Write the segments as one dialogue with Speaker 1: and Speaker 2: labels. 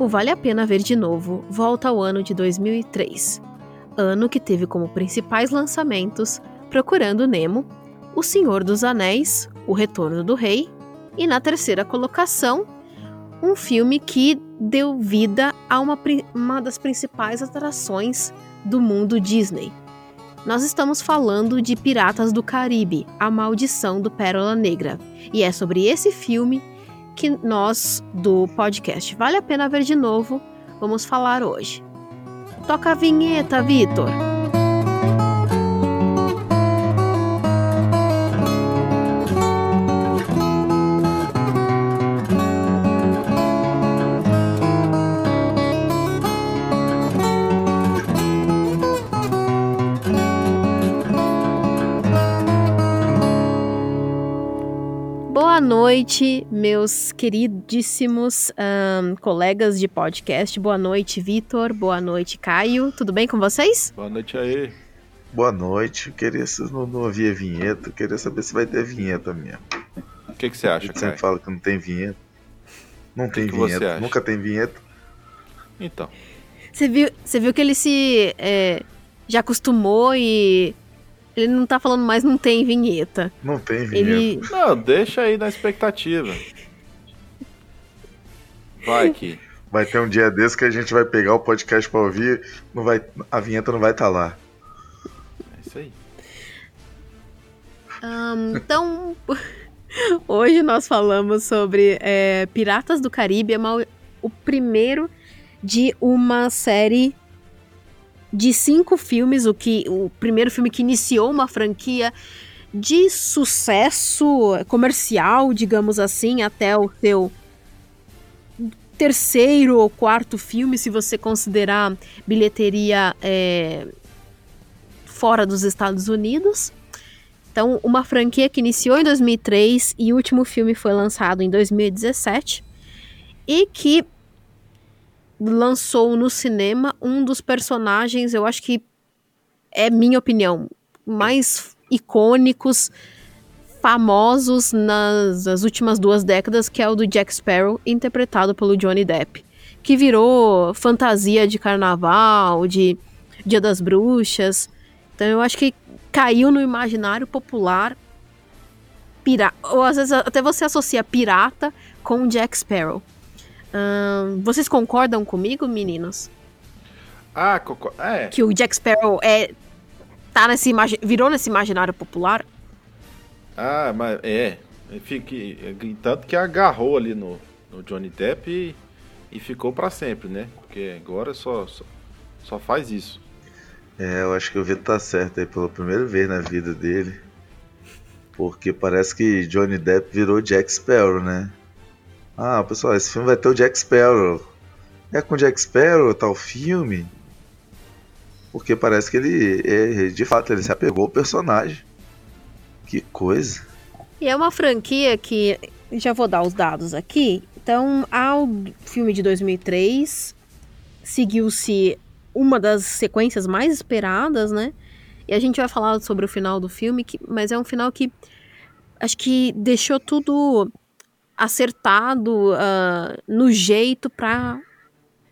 Speaker 1: O Vale a Pena Ver de Novo volta ao ano de 2003, ano que teve como principais lançamentos Procurando Nemo, O Senhor dos Anéis, O Retorno do Rei e, na terceira colocação, um filme que deu vida a uma, uma das principais atrações do mundo Disney. Nós estamos falando de Piratas do Caribe, A Maldição do Pérola Negra, e é sobre esse filme que nós do podcast Vale a Pena Ver de Novo vamos falar hoje. Toca a vinheta, Vitor! Noite, meus queridíssimos um, colegas de podcast. Boa noite, Vitor. Boa noite, Caio. Tudo bem com vocês?
Speaker 2: Boa noite aí.
Speaker 3: Boa noite. Queria não, não ouvir a vinheta. Queria saber se vai ter vinheta mesmo.
Speaker 2: O que, que você acha,
Speaker 3: Você sempre fala que não tem vinheta. Não tem que vinheta. Nunca tem vinheta.
Speaker 2: Então.
Speaker 1: Você viu, você viu que ele se é, já acostumou e ele não tá falando mais, não tem vinheta.
Speaker 3: Não tem vinheta.
Speaker 2: Ele... Não, deixa aí na expectativa. Vai que.
Speaker 3: Vai ter um dia desse que a gente vai pegar o podcast pra ouvir, não vai, a vinheta não vai estar tá lá.
Speaker 2: É isso aí.
Speaker 1: Um, então, hoje nós falamos sobre é, Piratas do Caribe, é o primeiro de uma série de cinco filmes, o que o primeiro filme que iniciou uma franquia de sucesso comercial, digamos assim, até o seu terceiro ou quarto filme, se você considerar bilheteria é, fora dos Estados Unidos. Então, uma franquia que iniciou em 2003 e o último filme foi lançado em 2017 e que lançou no cinema um dos personagens, eu acho que é minha opinião, mais icônicos, famosos nas, nas últimas duas décadas, que é o do Jack Sparrow, interpretado pelo Johnny Depp, que virou fantasia de carnaval, de Dia das Bruxas. Então eu acho que caiu no imaginário popular pirata, ou às vezes até você associa pirata com Jack Sparrow vocês concordam comigo, meninos?
Speaker 2: Ah, é.
Speaker 1: Que o Jack Sparrow é tá nesse virou nesse imaginário popular?
Speaker 2: Ah, mas é. Fique, tanto que agarrou ali no, no Johnny Depp e, e ficou para sempre, né? Porque agora só, só, só faz isso.
Speaker 3: É, eu acho que o Vitor tá certo aí pela primeira vez na vida dele. Porque parece que Johnny Depp virou Jack Sparrow, né? Ah, pessoal, esse filme vai ter o Jack Sparrow. É com o Jack Sparrow tal filme? Porque parece que ele, é, de fato, ele se apegou ao personagem. Que coisa.
Speaker 1: E é uma franquia que, já vou dar os dados aqui. Então, ao filme de 2003, seguiu-se uma das sequências mais esperadas, né? E a gente vai falar sobre o final do filme, que, mas é um final que acho que deixou tudo acertado uh, no jeito para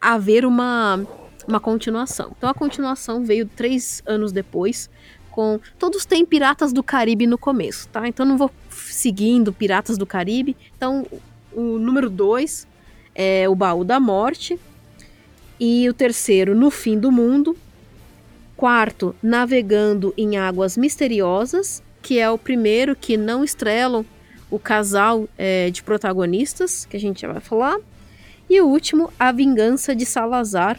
Speaker 1: haver uma, uma continuação. Então a continuação veio três anos depois, com. Todos têm Piratas do Caribe no começo, tá? Então não vou seguindo Piratas do Caribe. Então o número dois é o Baú da Morte. E o terceiro, No Fim do Mundo. Quarto, Navegando em Águas Misteriosas, que é o primeiro que não estrelam o casal é, de protagonistas, que a gente já vai falar. E o último, A Vingança de Salazar,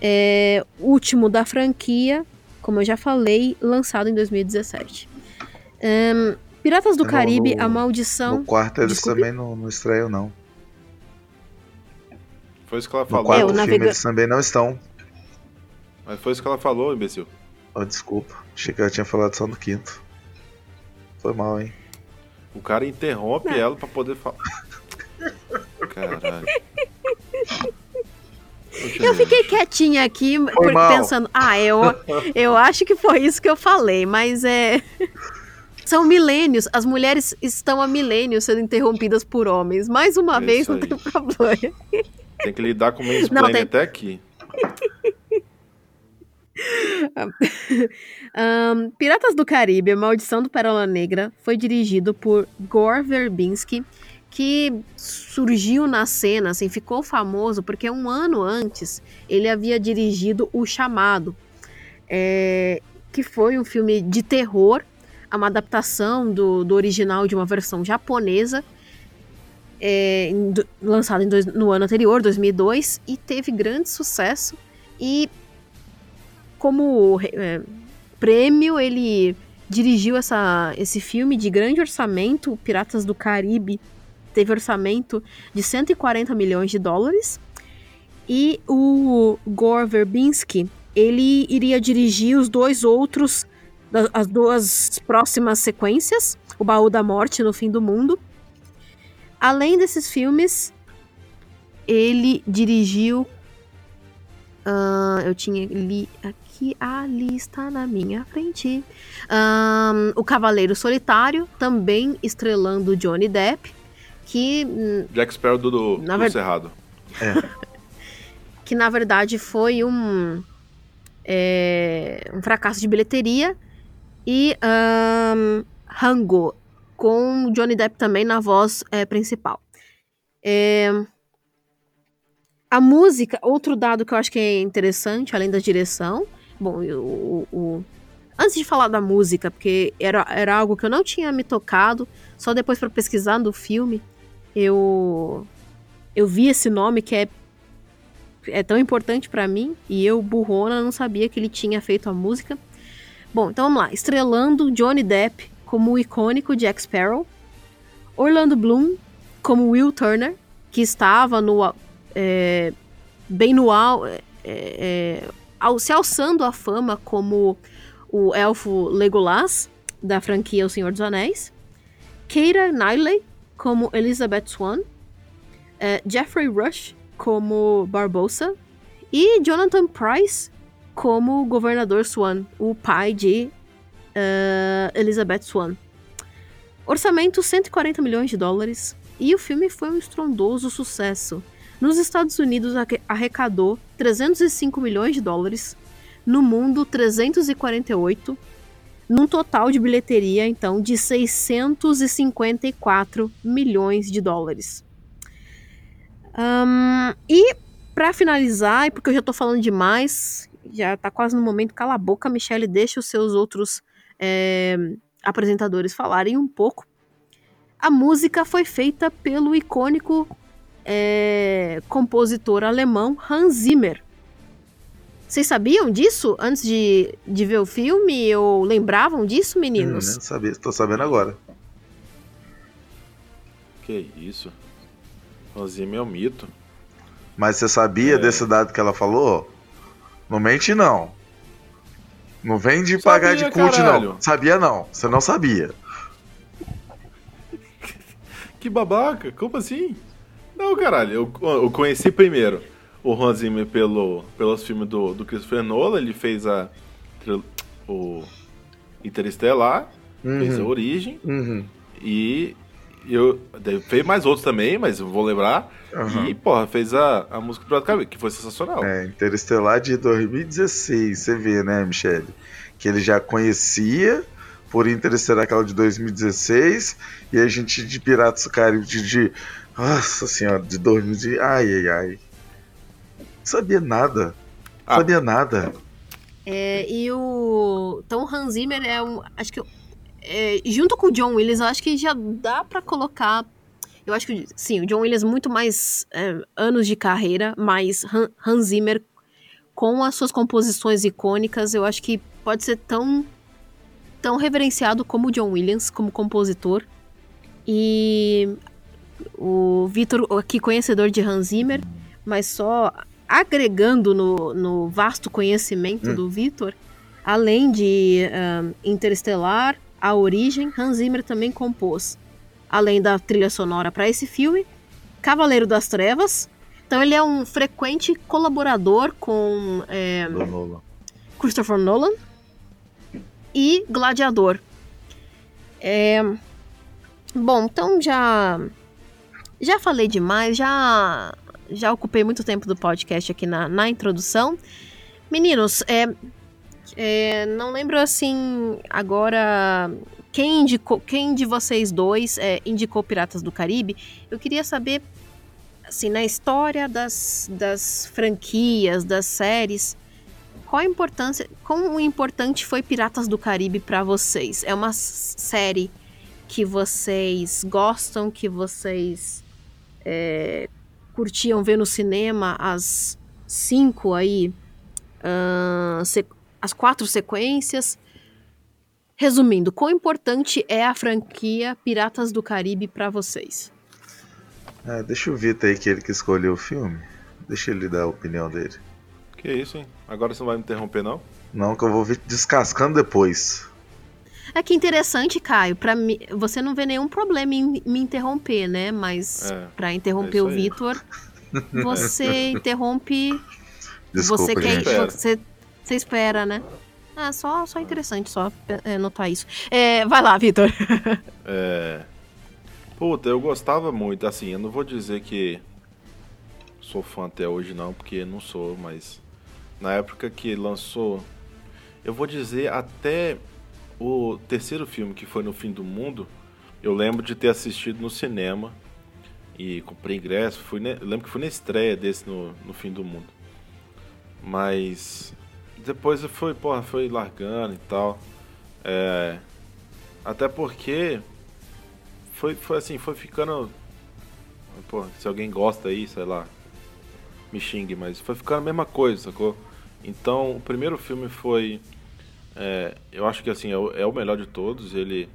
Speaker 1: é, último da franquia, como eu já falei, lançado em 2017. Um, Piratas do Caribe, no, A Maldição.
Speaker 3: No quarto eles Desculpe? também não, não estreiam, não.
Speaker 2: Foi isso que ela falou.
Speaker 3: No quarto é, filme eles também não estão.
Speaker 2: Mas foi isso que ela falou, imbecil.
Speaker 3: Oh, desculpa, achei que ela tinha falado só no quinto. Foi mal, hein?
Speaker 2: O cara interrompe ela para poder falar. Caralho.
Speaker 1: Eu fiquei quietinha aqui pensando, ah, eu, eu acho que foi isso que eu falei, mas é. São milênios, as mulheres estão há milênios sendo interrompidas por homens. Mais uma é vez, não tem problema.
Speaker 2: Tem que lidar com o mansplaining tem... até aqui.
Speaker 1: um, Piratas do Caribe, Maldição do Pérola Negra, foi dirigido por Gore Verbinski, que surgiu na cena, assim, ficou famoso porque um ano antes ele havia dirigido O Chamado, é, que foi um filme de terror, uma adaptação do, do original de uma versão japonesa, é, lançado dois, no ano anterior, 2002, e teve grande sucesso. E como é, prêmio, ele dirigiu essa, esse filme de grande orçamento, Piratas do Caribe, teve orçamento de 140 milhões de dólares. E o Gore Verbinski, ele iria dirigir os dois outros, as duas próximas sequências, O Baú da Morte no Fim do Mundo. Além desses filmes, ele dirigiu. Uh, eu tinha li aqui a lista na minha frente. Um, o Cavaleiro Solitário, também estrelando Johnny Depp. Que. Hum,
Speaker 2: Jack Sparrow do, do, na do ver... Cerrado.
Speaker 1: É. que na verdade foi um. É, um fracasso de bilheteria. E um, Rango, com Johnny Depp também na voz é, principal. É, a música, outro dado que eu acho que é interessante, além da direção, bom, o, o, antes de falar da música, porque era, era algo que eu não tinha me tocado, só depois para pesquisar no filme, eu eu vi esse nome que é é tão importante para mim e eu burrona não sabia que ele tinha feito a música. Bom, então vamos lá, estrelando Johnny Depp como o icônico Jack Sparrow, Orlando Bloom como Will Turner, que estava no é, bem no é, é, ao, se alçando a fama como o elfo Legolas da franquia O Senhor dos Anéis, Keira Knightley como Elizabeth Swan, é, Jeffrey Rush como Barbosa e Jonathan Price como governador Swan, o pai de uh, Elizabeth Swan. Orçamento 140 milhões de dólares e o filme foi um estrondoso sucesso. Nos Estados Unidos arrecadou 305 milhões de dólares, no mundo 348, num total de bilheteria então de 654 milhões de dólares. Um, e para finalizar, e porque eu já tô falando demais, já tá quase no momento, cala a boca, Michelle, deixa os seus outros é, apresentadores falarem um pouco. A música foi feita pelo icônico é, compositor alemão Hans Zimmer. Vocês sabiam disso antes de, de ver o filme? Ou lembravam disso, meninos?
Speaker 3: Hum, não sabia, estou sabendo agora.
Speaker 2: Que isso? Hans Zimmer é um mito.
Speaker 3: Mas você sabia é. desse dado que ela falou? Não mente não. Não vem de sabia, pagar de cult, caralho. não. Sabia não. Você não sabia.
Speaker 2: Que babaca, como assim? Não, caralho, eu, eu conheci primeiro o Hans Zimmer pelo, pelos filmes do, do Christopher Nolan, ele fez a o Interestelar, uhum. fez a Origem,
Speaker 3: uhum.
Speaker 2: e eu fez mais outros também, mas eu vou lembrar. Uhum. E, porra, fez a, a música do Pirata que foi sensacional.
Speaker 3: É, Interestelar de 2016, você vê, né, Michele? Que ele já conhecia por Interestelar aquela de 2016, e a gente de Piratas do Caribe de, de nossa senhora, de 2000, ai, ai, ai. Não sabia nada. Ah. Sabia nada.
Speaker 1: É, e o. Então, o Hans Zimmer é um. Acho que. É, junto com o John Williams, eu acho que já dá para colocar eu acho que, sim, o John Williams muito mais é, anos de carreira, mas Hans Zimmer com as suas composições icônicas, eu acho que pode ser tão tão reverenciado como o John Williams como compositor. E o Vitor, aqui conhecedor de Hans Zimmer, mas só agregando no, no vasto conhecimento hum. do Vitor, além de um, Interestelar, A Origem, Hans Zimmer também compôs além da trilha sonora para esse filme, Cavaleiro das Trevas. Então ele é um frequente colaborador com é,
Speaker 3: Nolan.
Speaker 1: Christopher Nolan e Gladiador. É, bom, então já já falei demais, já já ocupei muito tempo do podcast aqui na, na introdução. Meninos, é, é, não lembro assim agora quem indicou, quem de vocês dois é, indicou Piratas do Caribe. Eu queria saber, assim, na história das, das franquias, das séries, qual a importância, quão importante foi Piratas do Caribe para vocês? É uma série que vocês gostam, que vocês é, curtiam ver no cinema as cinco aí, uh, as quatro sequências. Resumindo, quão importante é a franquia Piratas do Caribe para vocês?
Speaker 3: É, deixa o Vitor aí que ele que escolheu o filme. Deixa ele dar a opinião dele.
Speaker 2: Que isso, hein? Agora você não vai me interromper, não?
Speaker 3: Não, que eu vou vir descascando depois.
Speaker 1: É que interessante, Caio. Para mim, você não vê nenhum problema em me interromper, né? Mas é, para interromper é o Vitor, você interrompe.
Speaker 3: Desculpa,
Speaker 1: você
Speaker 3: quer,
Speaker 1: você, você espera, né? É só, só interessante só é, notar isso. É, vai lá, Vitor.
Speaker 2: é. Puta, eu gostava muito, assim, eu não vou dizer que sou fã até hoje não, porque não sou, mas na época que lançou, eu vou dizer até o terceiro filme, que foi No Fim do Mundo, eu lembro de ter assistido no cinema e comprei ingresso. Fui ne... lembro que fui na estreia desse no, no Fim do Mundo. Mas depois foi, porra, foi largando e tal. É... Até porque foi, foi assim, foi ficando. Pô, se alguém gosta aí, sei lá, me xingue, mas foi ficando a mesma coisa, sacou? Então, o primeiro filme foi é, eu acho que assim, é o, é o, melhor de todos. Ele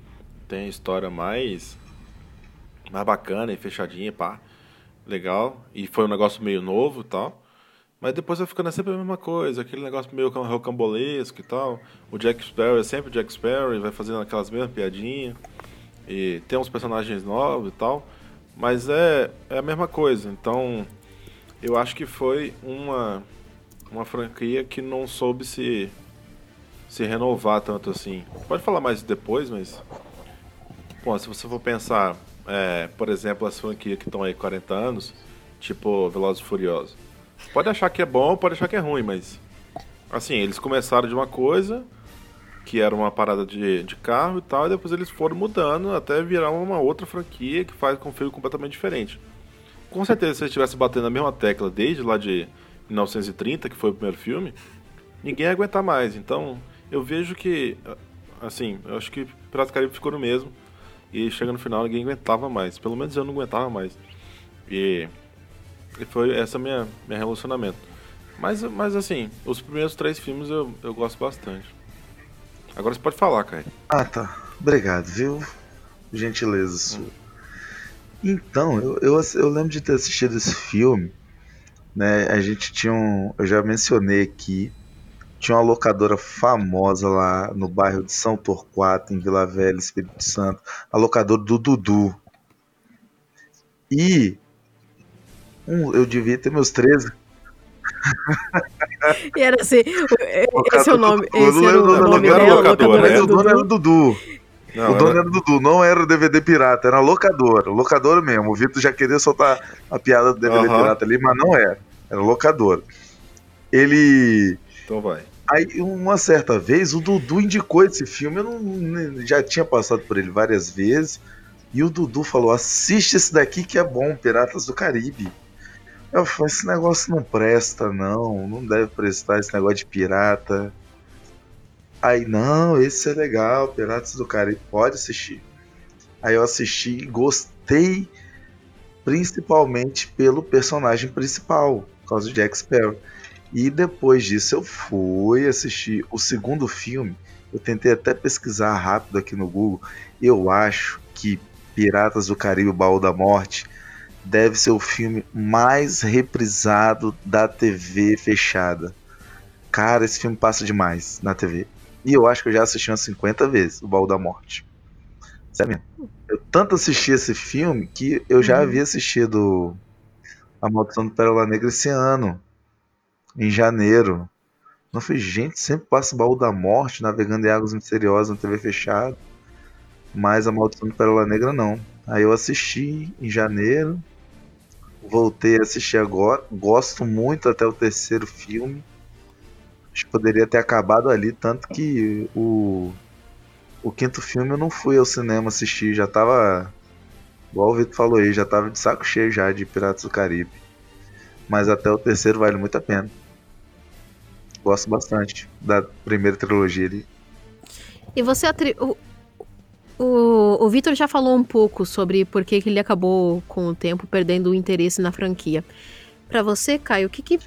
Speaker 2: tem a história mais, mais bacana e fechadinha, pá. Legal. E foi um negócio meio novo e tal. Mas depois vai ficando sempre a mesma coisa, aquele negócio meio rocambolesco e tal. O Jack Sparrow é sempre o Jack Sparrow, vai fazendo aquelas mesmas piadinhas. E tem uns personagens novos e tal. Mas é, é a mesma coisa. Então, eu acho que foi uma, uma franquia que não soube se se renovar tanto assim. Pode falar mais depois, mas. Bom, se você for pensar, é, por exemplo, as franquias que estão aí 40 anos, tipo Velozes e Furiosos. Pode achar que é bom, pode achar que é ruim, mas. Assim, eles começaram de uma coisa, que era uma parada de, de carro e tal, e depois eles foram mudando até virar uma outra franquia que faz com um filme completamente diferente. Com certeza, se eles estivessem batendo a mesma tecla desde lá de 1930, que foi o primeiro filme, ninguém ia aguentar mais. Então, eu vejo que, assim, eu acho que Piratas Caribe ficou no mesmo. E chega no final ninguém aguentava mais. Pelo menos eu não aguentava mais. E, e foi essa minha meu relacionamento. Mas, mas assim, os primeiros três filmes eu, eu gosto bastante. Agora você pode falar, Kai.
Speaker 3: Ah, tá. Obrigado, viu? Gentileza sua. Então, eu, eu, eu, lembro de ter assistido esse filme. Né? A gente tinha um. Eu já mencionei aqui tinha uma locadora famosa lá no bairro de São Torquato, em Vila Velha, Espírito Santo, a locadora do Dudu. E um, eu devia ter meus 13.
Speaker 1: E era assim, esse é o nome, esse era o nome
Speaker 3: dela, locadora, mas o dono era o Dudu. Não, o dono era... era o Dudu, não era o DVD pirata, era a locadora, locadora mesmo. O Vitor já queria soltar a piada do DVD uhum. pirata ali, mas não era, era locadora. Ele
Speaker 2: então vai.
Speaker 3: Aí, uma certa vez, o Dudu indicou esse filme. Eu não, já tinha passado por ele várias vezes. E o Dudu falou: assiste esse daqui que é bom, Piratas do Caribe. Eu falei: esse negócio não presta, não. Não deve prestar esse negócio de pirata. Aí, não, esse é legal, Piratas do Caribe, pode assistir. Aí eu assisti e gostei, principalmente pelo personagem principal, por causa do Jack Sparrow. E depois disso eu fui assistir o segundo filme. Eu tentei até pesquisar rápido aqui no Google. Eu acho que Piratas do Caribe Baú da Morte deve ser o filme mais reprisado da TV fechada. Cara, esse filme passa demais na TV. E eu acho que eu já assisti umas 50 vezes o Baú da Morte. Sério Eu tanto assisti esse filme que eu já uhum. havia assistido A Maldição do Pérola Negra esse ano em janeiro. Não foi gente, sempre passa o baú da morte, navegando em águas misteriosas na TV fechada. Mas a maldição do Pérola Negra não. Aí eu assisti em janeiro. voltei a assistir agora. Gosto muito até o terceiro filme. Acho que poderia ter acabado ali, tanto que o, o quinto filme eu não fui ao cinema assistir, já tava. Igual o Vitor falou aí, já tava de saco cheio já de Piratas do Caribe. Mas até o terceiro vale muito a pena. Gosto bastante da primeira trilogia ali.
Speaker 1: E você atri... o, o, Vitor já falou um pouco sobre por que, que ele acabou com o tempo perdendo o interesse na franquia. Para você, Caio, o que, que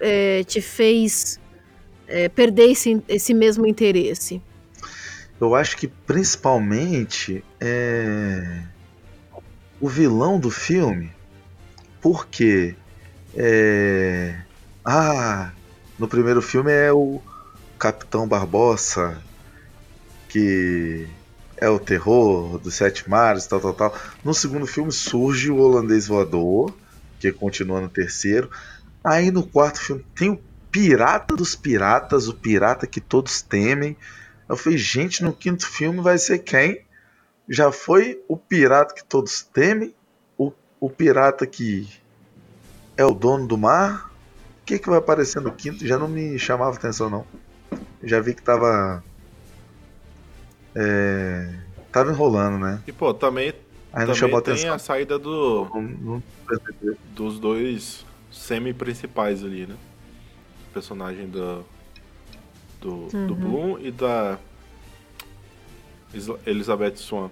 Speaker 1: é, te fez é, perder esse, esse mesmo interesse?
Speaker 3: Eu acho que principalmente é o vilão do filme, porque é... ah, no primeiro filme é o Capitão Barbossa, que é o terror dos sete mares, tal, tal, tal. No segundo filme surge o holandês voador, que continua no terceiro. Aí no quarto filme tem o pirata dos piratas, o pirata que todos temem. Eu falei, gente, no quinto filme vai ser quem? Já foi o pirata que todos temem? O, o pirata que é o dono do mar? O que, que vai aparecer no quinto? Já não me chamava atenção, não. Já vi que tava. É, tava enrolando, né?
Speaker 2: E pô, também,
Speaker 3: Aí não
Speaker 2: também
Speaker 3: chamou
Speaker 2: tem
Speaker 3: atenção.
Speaker 2: a saída do,
Speaker 3: Não- não percebi.
Speaker 2: dos dois semi-principais ali, né? O personagem do, do, do Bloom e da Elizabeth Swan.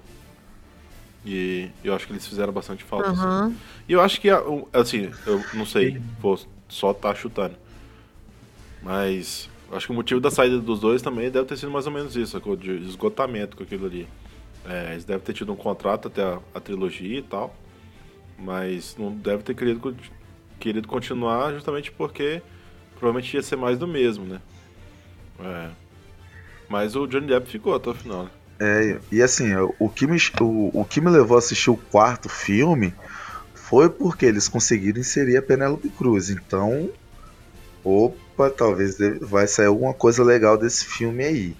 Speaker 2: E eu acho que eles fizeram bastante falta. assim.
Speaker 1: Aham.
Speaker 2: E eu acho que, assim, eu não sei, vou só tá chutando. Mas acho que o motivo da saída dos dois também deve ter sido mais ou menos isso, sacou? de esgotamento com aquilo ali. É, eles devem ter tido um contrato até a, a trilogia e tal, mas não deve ter querido, querido continuar justamente porque provavelmente ia ser mais do mesmo, né? É. Mas o Johnny Depp ficou até o final, né?
Speaker 3: É, e assim, o que, me, o, o que me levou a assistir o quarto filme foi porque eles conseguiram inserir a Penélope Cruz. Então, opa, talvez vai sair alguma coisa legal desse filme aí.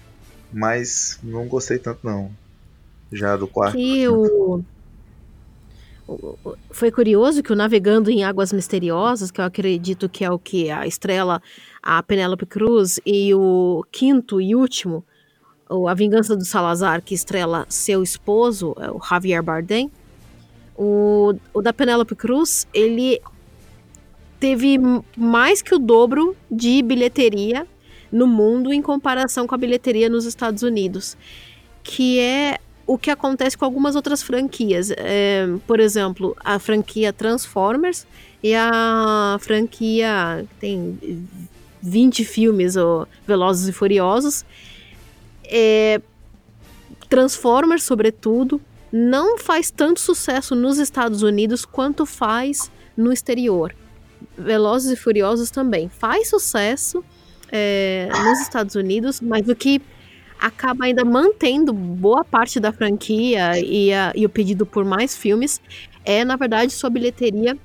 Speaker 3: Mas não gostei tanto não. Já do quarto.
Speaker 1: Que o... Foi curioso que o Navegando em Águas Misteriosas, que eu acredito que é o que a estrela, a Penélope Cruz, e o quinto e último, A Vingança do Salazar, que estrela seu esposo, é o Javier Bardem, o, o da Penélope Cruz, ele teve mais que o dobro de bilheteria no mundo em comparação com a bilheteria nos Estados Unidos, que é o que acontece com algumas outras franquias. É, por exemplo, a franquia Transformers e a franquia que tem 20 filmes, o Velozes e Furiosos. É, Transformers, sobretudo, não faz tanto sucesso nos Estados Unidos quanto faz no exterior. Velozes e Furiosos também faz sucesso é, nos Estados Unidos, mas o que acaba ainda mantendo boa parte da franquia e, a- e o pedido por mais filmes é, na verdade, sua bilheteria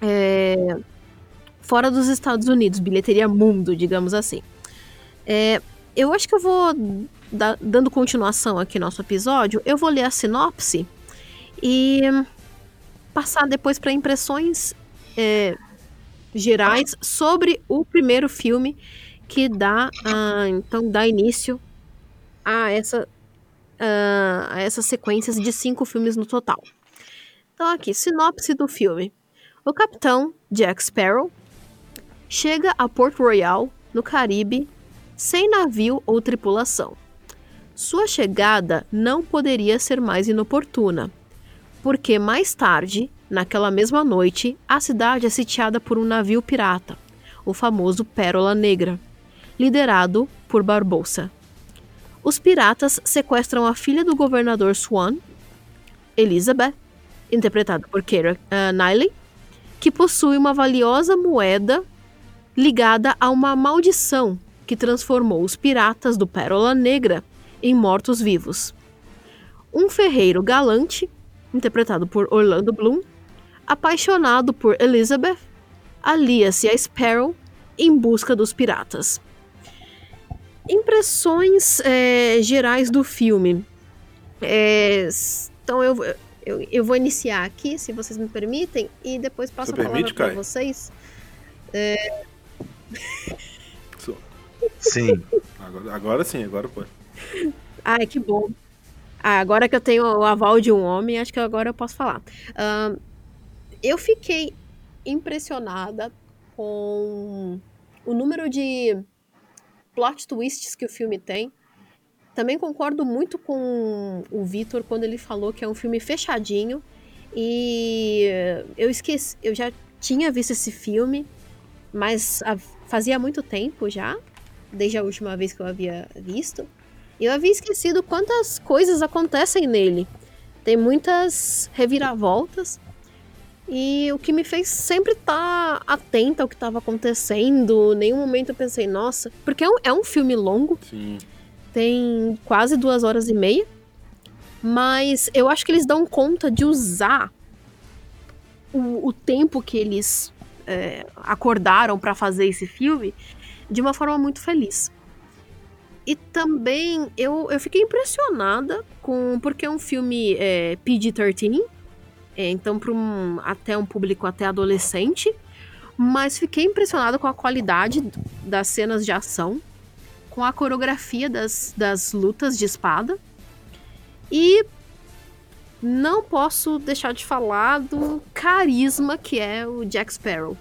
Speaker 1: é, fora dos Estados Unidos, bilheteria mundo, digamos assim. É, eu acho que eu vou, da- dando continuação aqui no nosso episódio, eu vou ler a sinopse e passar depois para impressões é, gerais sobre o primeiro filme que dá, ah, então, dá início a, essa, ah, a essas sequências de cinco filmes no total. Então, aqui, sinopse do filme. O capitão Jack Sparrow chega a Port Royal, no Caribe, sem navio ou tripulação. Sua chegada não poderia ser mais inoportuna, porque mais tarde, naquela mesma noite, a cidade é sitiada por um navio pirata, o famoso Pérola Negra, liderado por Barbosa. Os piratas sequestram a filha do governador Swan, Elizabeth, interpretada por Keira uh, Knightley, que possui uma valiosa moeda ligada a uma maldição que transformou os piratas do Pérola Negra em mortos-vivos. Um ferreiro galante, interpretado por Orlando Bloom, apaixonado por Elizabeth, alia-se a Sparrow em busca dos piratas. Impressões é, gerais do filme. É, então eu, Eu, eu vou iniciar aqui, se vocês me permitem, e depois passo
Speaker 2: Você
Speaker 1: a palavra
Speaker 2: permite,
Speaker 1: para
Speaker 2: Kai?
Speaker 1: vocês.
Speaker 2: So-
Speaker 3: Sim.
Speaker 2: Agora, agora sim, agora pode.
Speaker 1: Ai, que bom. Ah, agora que eu tenho o aval de um homem, acho que agora eu posso falar. Eu fiquei impressionada com o número de plot twists que o filme tem. Também concordo muito com o Vitor quando ele falou que é um filme fechadinho. E eu esqueci, eu já tinha visto esse filme, mas fazia muito tempo já, desde a última vez que eu havia visto. Eu havia esquecido quantas coisas acontecem nele. Tem muitas reviravoltas. E o que me fez sempre estar atenta ao que estava acontecendo. Nenhum momento eu pensei, nossa. Porque é um, é um filme longo,
Speaker 2: Sim.
Speaker 1: tem quase duas horas e meia. Mas eu acho que eles dão conta de usar o, o tempo que eles é, acordaram para fazer esse filme de uma forma muito feliz. E também eu, eu fiquei impressionada com. Porque é um filme é, PG-13, é, então para um, até um público até adolescente. Mas fiquei impressionada com a qualidade das cenas de ação, com a coreografia das, das lutas de espada. E não posso deixar de falar do carisma que é o Jack Sparrow.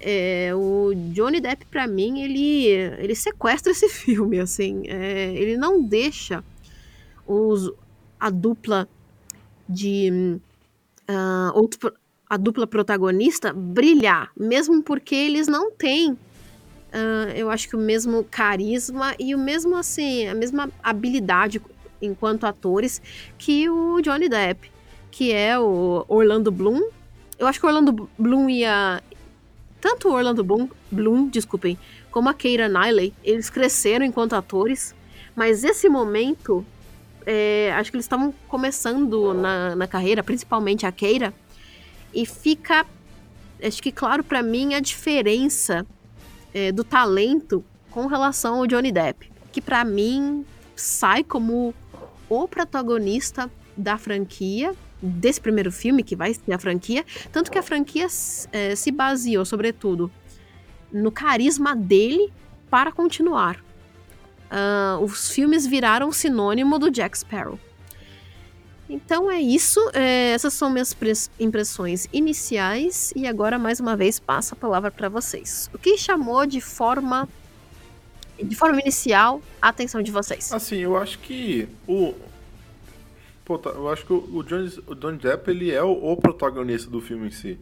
Speaker 1: É, o Johnny Depp, pra mim, ele, ele sequestra esse filme, assim. É, ele não deixa os, a dupla de. ah, outro a dupla protagonista brilhar, mesmo porque eles não têm. ah, eu acho que o mesmo carisma e o mesmo, assim, a mesma habilidade enquanto atores que o Johnny Depp, que é o Orlando Bloom. Eu acho que o Orlando Bloom ia. Tanto Orlando Bloom, Bloom desculpem, como a Keira Knightley, eles cresceram enquanto atores, mas esse momento, é, acho que eles estavam começando na, na carreira, principalmente a Keira, e fica, acho que claro pra mim a diferença é, do talento com relação ao Johnny Depp, que pra mim sai como o protagonista da franquia, desse primeiro filme, que vai ser a franquia, tanto que a franquia eh, se baseou, sobretudo, no carisma dele para continuar. Ah, os filmes viraram sinônimo do Jack Sparrow. Então é isso, eh, essas são minhas pres- impressões iniciais e agora mais uma vez passo a palavra para vocês. O que chamou de forma de forma inicial a atenção de vocês?
Speaker 2: Assim, eu acho que o. Pô, tá, eu acho que o Johnny, o Johnny Depp ele é o, o protagonista do filme em si.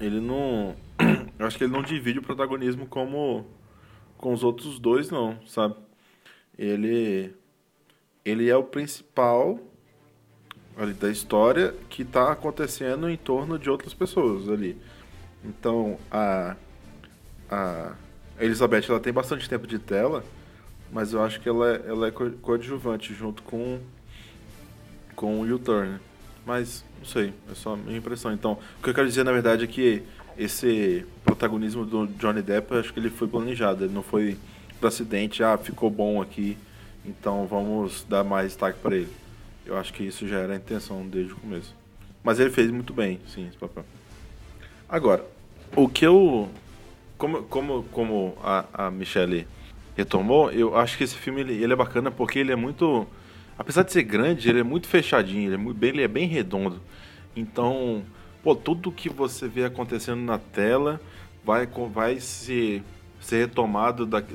Speaker 2: Ele não. Eu acho que ele não divide o protagonismo como com os outros dois, não, sabe? Ele. Ele é o principal ali da história que tá acontecendo em torno de outras pessoas ali. Então, a. A Elizabeth ela tem bastante tempo de tela, mas eu acho que ela, é- ela é co- coadjuvante junto com com o Will Turner. Mas não sei, é só a minha impressão. Então, o que eu quero dizer na verdade é que esse protagonismo do Johnny Depp, acho que ele foi planejado, ele não foi do acidente, ah, ficou bom aqui, então vamos dar mais destaque para ele. Eu acho que isso já era a intenção desde o começo. Mas ele fez muito bem, sim, esse papel. Agora, o que eu como, como, como a, a Michelle retomou, eu acho que esse filme ele, ele é bacana porque ele é muito. Apesar de ser grande, ele é muito fechadinho, ele é, muito, ele é bem redondo. Então, pô, tudo que você vê acontecendo na tela vai, vai ser, retomado daqui,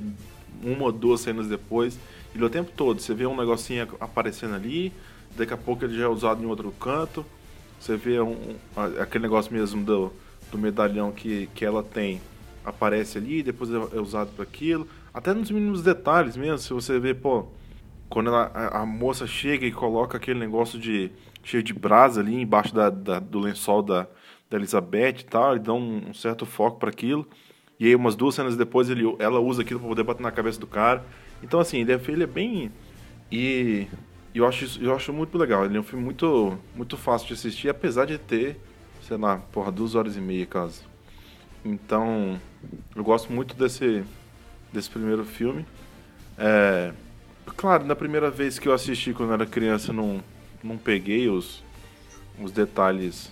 Speaker 2: uma ou duas cenas depois. E o tempo todo, você vê um negocinho aparecendo ali, daqui a pouco ele já é usado em outro canto. Você vê um, aquele negócio mesmo do, do medalhão que, que ela tem aparece ali, depois é é usado para aquilo. Até nos mínimos detalhes mesmo, se você vê, pô, quando ela- a, a moça chega e coloca aquele negócio de cheio de brasa ali embaixo da, da- do lençol da, da Elizabeth e tal, ele dá um, um certo foco para aquilo. E aí umas duas cenas depois ele, ela usa aquilo para poder bater na cabeça do cara. Então assim, ele é, ele é bem e eu acho isso- eu acho muito legal. Ele é um filme muito muito fácil de assistir, apesar de ter, sei lá, porra, duas horas e meia quase. Então, eu gosto muito desse, desse primeiro filme. É, claro, na primeira vez que eu assisti quando era criança, não, não peguei os, os detalhes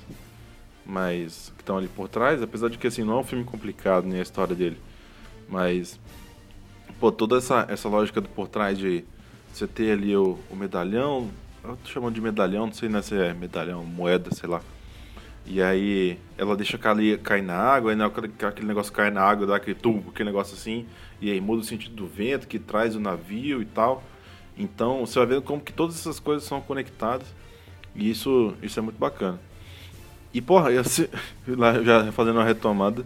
Speaker 2: mais que estão ali por trás, apesar de que assim não é um filme complicado nem a história dele, mas pô, toda essa essa lógica do por trás de você ter ali o, o medalhão, eu tô chamando de medalhão, não sei né, se é medalhão, moeda, sei lá. E aí ela deixa cair, cair na água, aí aquele negócio cai na água, dá aquele tubo, aquele negócio assim, e aí muda o sentido do vento que traz o navio e tal. Então você vai vendo como que todas essas coisas são conectadas. E isso, isso é muito bacana. E porra, eu, já fazendo uma retomada,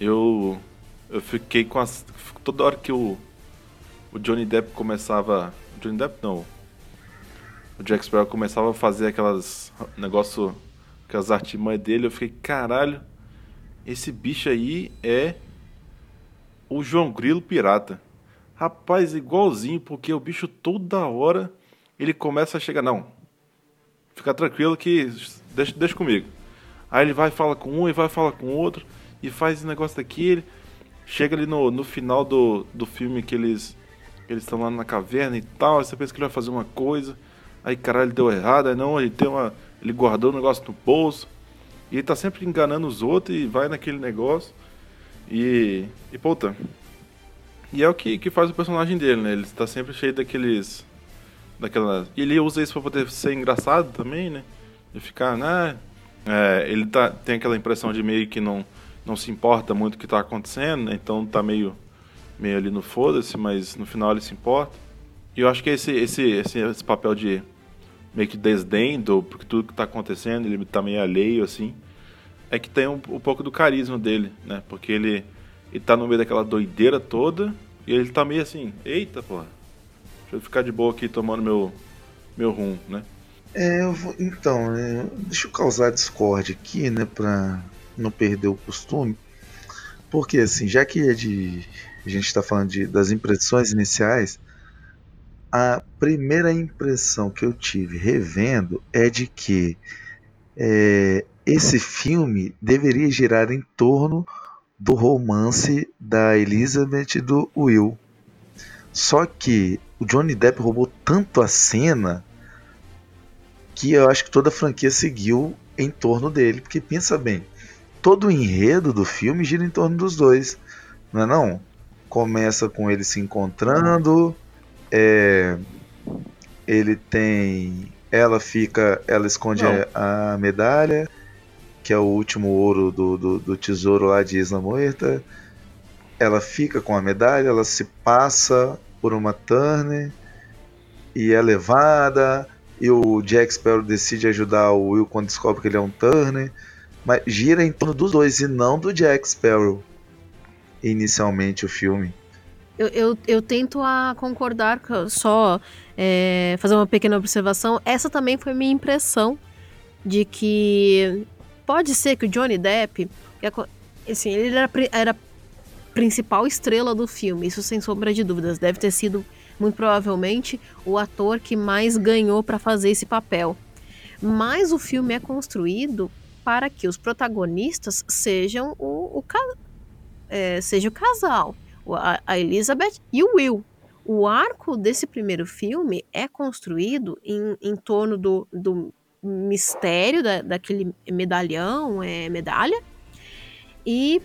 Speaker 2: eu eu fiquei com as toda hora que o o Johnny Depp começava, Johnny Depp não. O Jack Sparrow começava a fazer aquelas negócio com as artimanhas dele, eu fiquei, caralho, esse bicho aí é o João Grilo pirata. Rapaz, igualzinho, porque o bicho toda hora ele começa a chegar, não. Fica tranquilo que deixa, deixa comigo. Aí ele vai fala com um e vai falar com outro e faz esse negócio daquele. Chega ali no, no final do, do filme que eles eles estão lá na caverna e tal, aí você pensa que ele vai fazer uma coisa, aí caralho deu errado, aí não, ele tem uma. Ele guardou o negócio no bolso. E ele tá sempre enganando os outros e vai naquele negócio. E. E puta. E é o que, que faz o personagem dele, né? Ele está sempre cheio daqueles. Daquela. E ele usa isso pra poder ser engraçado também, né? De ficar, né? É, ele tá, tem aquela impressão de meio que não, não se importa muito o que tá acontecendo, né? Então tá meio meio ali no foda-se, mas no final ele se importa. E eu acho que esse, esse, esse, esse papel de meio que desdém do porque tudo que tá acontecendo, ele tá meio alheio, assim, é que tem um, um pouco do carisma dele, né? Porque ele, ele tá no meio daquela doideira toda e ele tá meio assim, eita, porra, deixa eu ficar de boa aqui tomando meu, meu rum, né?
Speaker 3: É, eu vou, então, é, deixa eu causar discórdia aqui, né, pra não perder o costume. Porque, assim, já que é de a gente está falando de, das impressões iniciais, a primeira impressão que eu tive revendo é de que é, esse filme deveria girar em torno do romance da Elizabeth e do Will. Só que o Johnny Depp roubou tanto a cena que eu acho que toda a franquia seguiu em torno dele. Porque pensa bem, todo o enredo do filme gira em torno dos dois, não é não? começa com ele se encontrando. É, ele tem. Ela fica. Ela esconde a, a medalha, que é o último ouro do, do, do, tesouro lá de Isla Muerta. Ela fica com a medalha, ela se passa por uma Turner e é levada. E o Jack Sparrow decide ajudar o Will quando descobre que ele é um Turner. Mas gira em torno dos dois e não do Jack Sparrow inicialmente o filme.
Speaker 1: Eu, eu, eu tento a concordar, só é, fazer uma pequena observação. Essa também foi minha impressão de que pode ser que o Johnny Depp, assim, ele era, era principal estrela do filme, isso sem sombra de dúvidas. Deve ter sido, muito provavelmente, o ator que mais ganhou para fazer esse papel. Mas o filme é construído para que os protagonistas sejam o, o, é, seja o casal, a Elizabeth e o Will. O arco desse primeiro filme é construído em, em torno do, do mistério da, daquele medalhão, é, medalha, e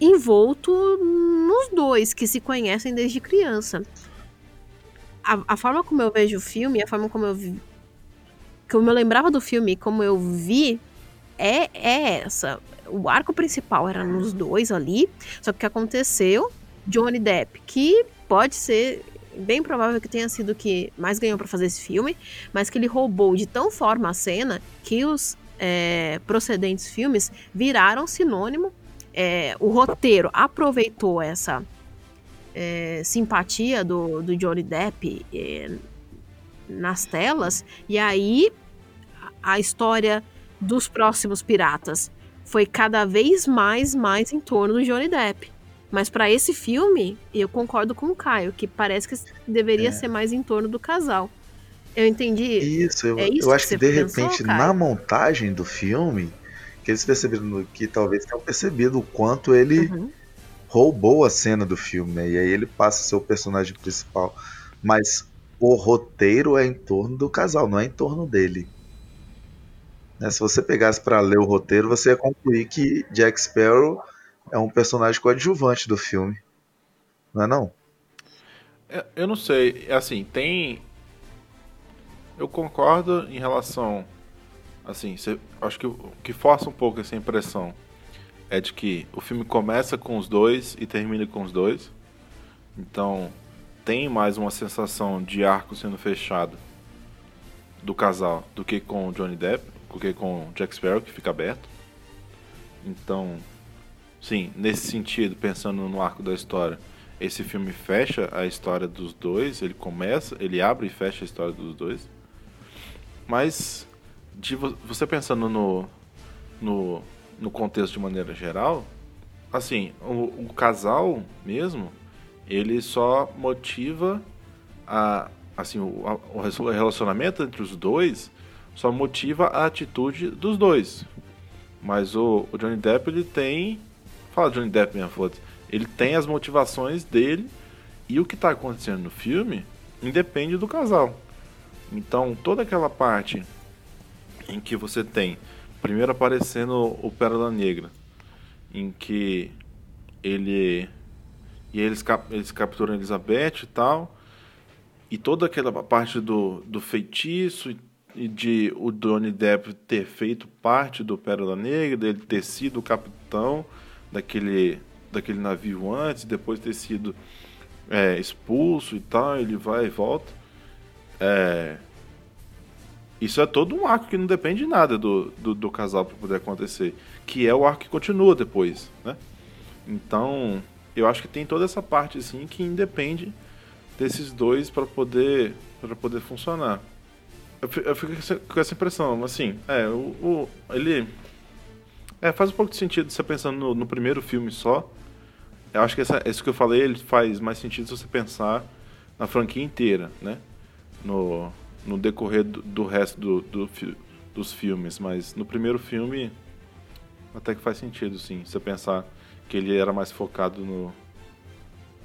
Speaker 1: envolto nos dois que se conhecem desde criança. A, a forma como eu vejo o filme, a forma como eu vi, como eu lembrava do filme, como eu vi, é, é essa o arco principal era nos dois ali. Só que o que aconteceu? Johnny Depp, que pode ser bem provável que tenha sido o que mais ganhou para fazer esse filme, mas que ele roubou de tão forma a cena que os é, procedentes filmes viraram sinônimo. É, o roteiro aproveitou essa é, simpatia do, do Johnny Depp é, nas telas, e aí a história dos próximos piratas foi cada vez mais, mais em torno do Johnny Depp. Mas para esse filme, eu concordo com o Caio, que parece que deveria é. ser mais em torno do casal. Eu entendi.
Speaker 3: Isso, eu, é isso eu acho que, que de pensou, repente, Caio? na montagem do filme, que eles perceberam que talvez tenham percebido o quanto ele uhum. roubou a cena do filme, né? E aí ele passa a ser o personagem principal. Mas o roteiro é em torno do casal, não é em torno dele. Né, se você pegasse para ler o roteiro, você ia concluir que Jack Sparrow é um personagem coadjuvante do filme. Não é não?
Speaker 2: É, eu não sei, é assim, tem. Eu concordo em relação. Assim, cê, acho que o que força um pouco essa impressão é de que o filme começa com os dois e termina com os dois. Então, tem mais uma sensação de arco sendo fechado do casal do que com o Johnny Depp, do que com o Jack Sparrow, que fica aberto. Então, sim, nesse sentido, pensando no arco da história, esse filme fecha a história dos dois, ele começa, ele abre e fecha a história dos dois. Mas de você pensando no, no, no contexto de maneira geral, assim, o, o casal mesmo, ele só motiva a assim, o, a, o relacionamento entre os dois só motiva a atitude dos dois. Mas o, o Johnny Depp ele tem fala Johnny Depp minha foda ele tem as motivações dele e o que está acontecendo no filme independe do casal. Então, toda aquela parte em que você tem primeiro aparecendo o Pérola Negra, em que ele e eles, eles capturam Elizabeth e tal, e toda aquela parte do, do feitiço e de o Johnny Depp ter feito parte do Pérola Negra, dele ter sido o capitão daquele daquele navio antes, depois ter sido é, expulso e tal, ele vai e volta. É, isso é todo um arco que não depende de nada do, do, do casal para poder acontecer. Que é o arco que continua depois, né? Então, eu acho que tem toda essa parte assim que independe desses dois para poder para poder funcionar. Eu, eu fico com essa impressão, assim, é, o, o ele é, faz um pouco de sentido você pensando no, no primeiro filme só, eu acho que essa, isso que eu falei ele faz mais sentido se você pensar na franquia inteira, né? No, no decorrer do, do resto do, do, dos filmes. Mas no primeiro filme, até que faz sentido, sim. Você pensar que ele era mais focado no,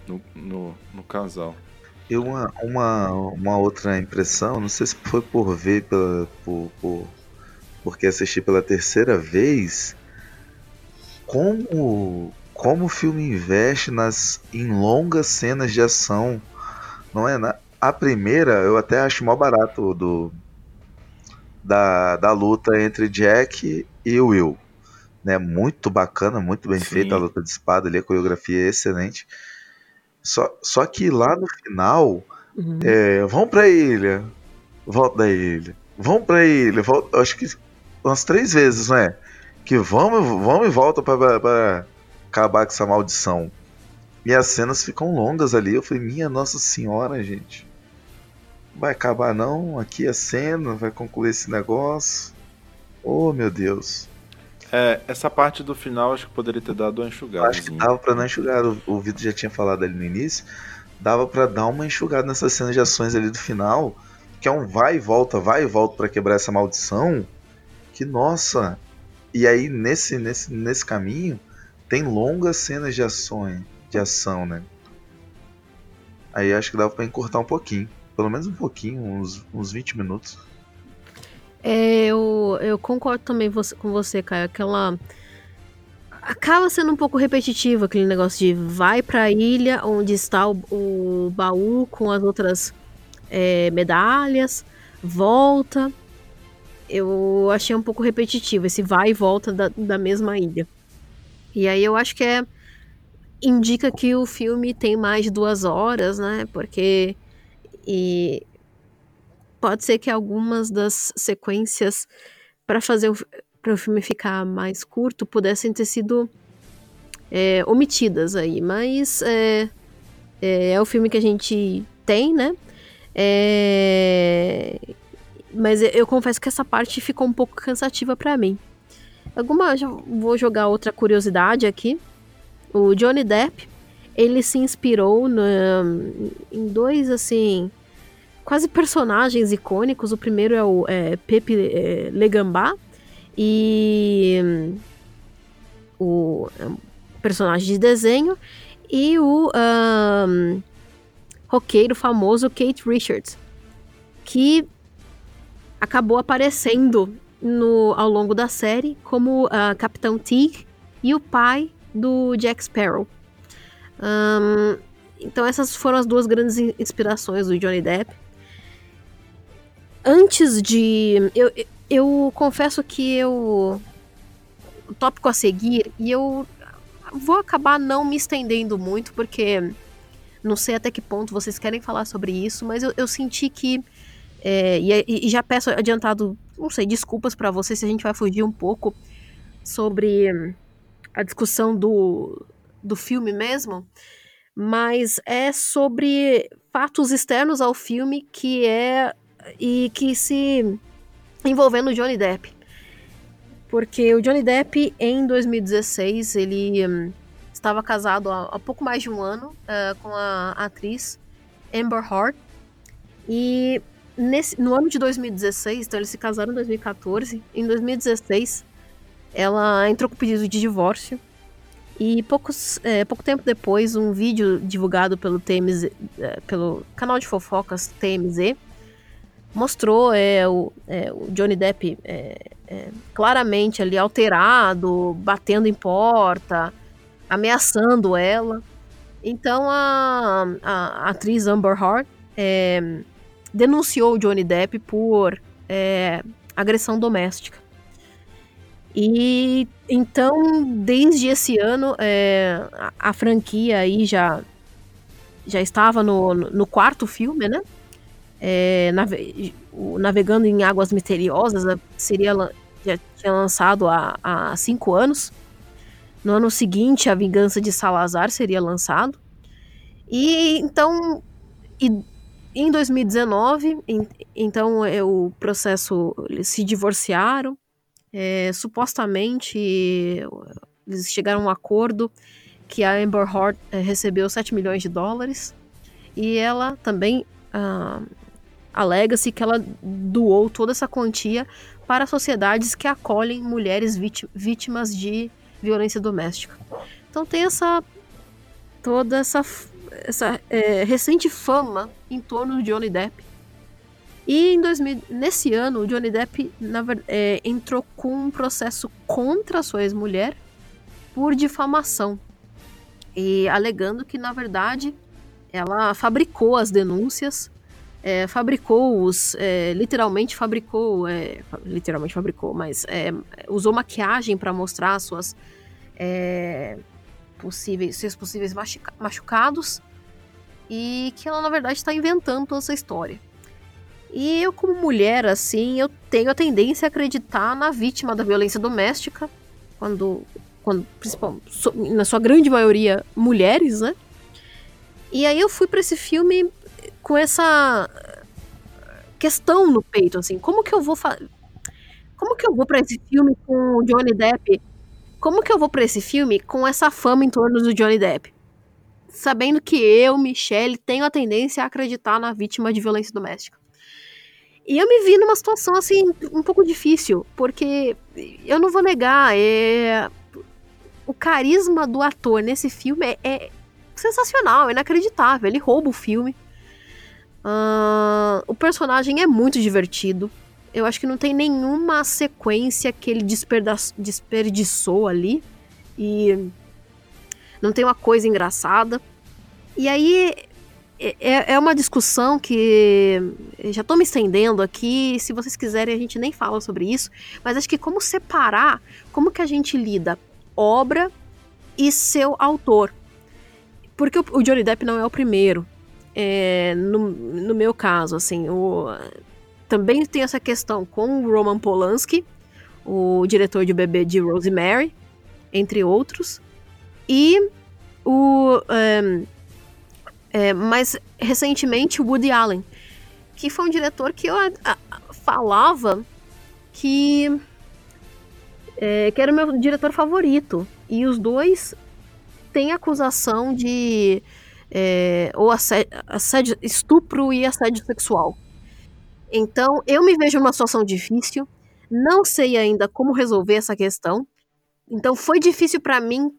Speaker 2: no, no, no casal.
Speaker 3: E uma, uma, uma outra impressão, não sei se foi por ver, pela, por, por, porque assisti pela terceira vez, como como o filme investe nas em longas cenas de ação. Não é na, a primeira eu até acho mal barato do da, da luta entre Jack e Will. Né, muito bacana, muito bem Sim. feita a luta de espada ali, a coreografia é excelente. Só, só que lá no final, uhum. é, vamos pra ilha, volta da ilha, vamos pra ilha, volta, acho que umas três vezes, não é? Que vamos, vamos e volta pra, pra, acabar com essa maldição. E as cenas ficam longas ali. Eu falei, minha Nossa Senhora, gente. Vai acabar não? Aqui a cena, vai concluir esse negócio. Oh, meu Deus.
Speaker 2: É, essa parte do final acho que poderia ter dado uma enxugada.
Speaker 3: Acho que dava pra não enxugar. O, o Vitor já tinha falado ali no início. Dava para dar uma enxugada nessas cenas de ações ali do final. Que é um vai e volta, vai e volta para quebrar essa maldição. Que nossa. E aí, nesse, nesse, nesse caminho, tem longas cenas de ações, de ação, né? Aí acho que dava para encurtar um pouquinho. Pelo menos um pouquinho, uns, uns 20 minutos.
Speaker 1: É, eu, eu concordo também você, com você, Caio. Aquela. Acaba sendo um pouco repetitivo aquele negócio de vai pra ilha onde está o, o baú com as outras é, medalhas, volta. Eu achei um pouco repetitivo esse vai e volta da, da mesma ilha. E aí eu acho que é indica que o filme tem mais de duas horas, né? Porque e pode ser que algumas das sequências para fazer o, o filme ficar mais curto pudessem ter sido é, omitidas aí, mas é, é, é, o filme que a gente tem, né? Mas eu confesso que essa parte ficou um pouco cansativa para mim. Alguma, vou jogar outra curiosidade aqui. O Johnny Depp, ele se inspirou na, em dois, assim, quase personagens icônicos. O primeiro é o é, Pepe é, Legambá e o é, personagem de desenho e o um, roqueiro famoso Kate Richards, que acabou aparecendo no, ao longo da série como uh, Capitão Teague e o pai do Jack Sparrow. Um, então essas foram as duas grandes inspirações do Johnny Depp. Antes de. Eu, eu confesso que eu. O tópico a seguir, e eu vou acabar não me estendendo muito, porque não sei até que ponto vocês querem falar sobre isso, mas eu, eu senti que. É, e, e, já peço adiantado, não sei, desculpas para vocês se a gente vai fugir um pouco sobre a discussão do, do filme mesmo, mas é sobre fatos externos ao filme que é e que se envolvendo o Johnny Depp. Porque o Johnny Depp, em 2016, ele um, estava casado há, há, pouco mais de um ano uh, com a atriz Amber Heard. E nesse, no ano de 2016, então eles se casaram em 2014. Em 2016, ela entrou com pedido de divórcio. E poucos, é, pouco tempo depois, um vídeo divulgado pelo TMZ, é, pelo canal de fofocas TMZ, mostrou é, o, é, o Johnny Depp é, é, claramente ali alterado, batendo em porta, ameaçando ela. Então a, a, a atriz Amber Heard denunciou o Johnny Depp por é, agressão doméstica. E então, desde esse ano, a, a franquia aí já, já estava no, no quarto filme, né? é, nave Navegando em Águas Misteriosas, seria, já tinha lançado há, há cinco anos. No ano seguinte, A Vingança de Salazar seria lançado. E então, e, em 2019, em, então é, o processo, eles se divorciaram. É, supostamente, eles chegaram a um acordo que a Amber Heard é, recebeu 7 milhões de dólares. E ela também ah, Alega-se que ela doou toda essa quantia para sociedades que acolhem mulheres vítimas de violência doméstica. Então tem essa toda essa, essa é, recente fama em torno do Johnny Depp. E em 2000, nesse ano, o Johnny Depp na, é, entrou com um processo contra a sua ex-mulher por difamação. E alegando que, na verdade, ela fabricou as denúncias é, fabricou os. É, literalmente fabricou. É, literalmente fabricou, mas é, usou maquiagem para mostrar suas. Possíveis, seus possíveis machucados. E que ela, na verdade, está inventando toda essa história. E eu, como mulher, assim, eu tenho a tendência a acreditar na vítima da violência doméstica, quando, quando principalmente, na sua grande maioria, mulheres, né? E aí eu fui para esse filme com essa questão no peito, assim, como que eu vou? Como que eu vou para esse filme com o Johnny Depp? Como que eu vou para esse filme com essa fama em torno do Johnny Depp? Sabendo que eu, Michelle, tenho a tendência a acreditar na vítima de violência doméstica. E eu me vi numa situação assim um pouco difícil, porque eu não vou negar, é o carisma do ator nesse filme é, é sensacional, é inacreditável. Ele rouba o filme. Uh, o personagem é muito divertido. Eu acho que não tem nenhuma sequência que ele desperdiçou ali. E não tem uma coisa engraçada. E aí é, é, é uma discussão que já tô me estendendo aqui. Se vocês quiserem, a gente nem fala sobre isso. Mas acho que como separar, como que a gente lida obra e seu autor. Porque o, o Johnny Depp não é o primeiro é, no, no meu caso, assim, o, também tem essa questão com o Roman Polanski, o diretor de Bebê de Rosemary, entre outros, e o é, é, mais recentemente o Woody Allen, que foi um diretor que eu a, a, falava que é, que era o meu diretor favorito. E os dois têm acusação de é, ou assédio, assédio, estupro e assédio sexual. Então, eu me vejo numa situação difícil, não sei ainda como resolver essa questão. Então, foi difícil para mim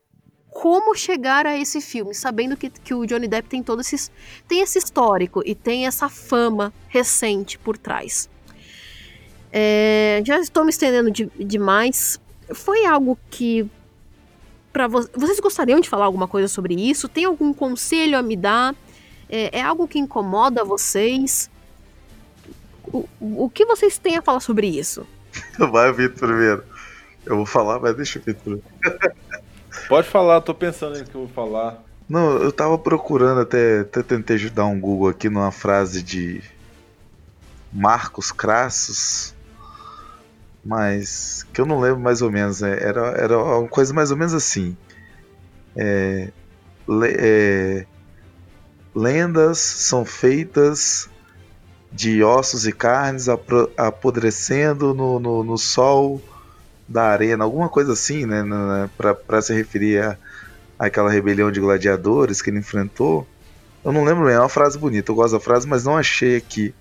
Speaker 1: como chegar a esse filme, sabendo que, que o Johnny Depp tem todo esse, tem esse histórico e tem essa fama recente por trás. É, já estou me estendendo de, demais. Foi algo que para vo vocês gostariam de falar alguma coisa sobre isso? Tem algum conselho a me dar? É, é algo que incomoda vocês? O, o que vocês têm a falar sobre isso?
Speaker 3: Vai, Vitor, primeiro. Eu vou falar, mas deixa o Vitor.
Speaker 2: Pode falar, tô pensando em que eu vou falar.
Speaker 3: Não, eu tava procurando, até, até tentei dar um Google aqui numa frase de Marcos Crassus, mas que eu não lembro mais ou menos, né? era, era uma coisa mais ou menos assim. É, le, é, lendas são feitas de ossos e carnes apodrecendo no, no, no sol da arena, alguma coisa assim, né? Para se referir a, àquela rebelião de gladiadores que ele enfrentou. Eu não lembro bem, é uma frase bonita, eu gosto da frase, mas não achei aqui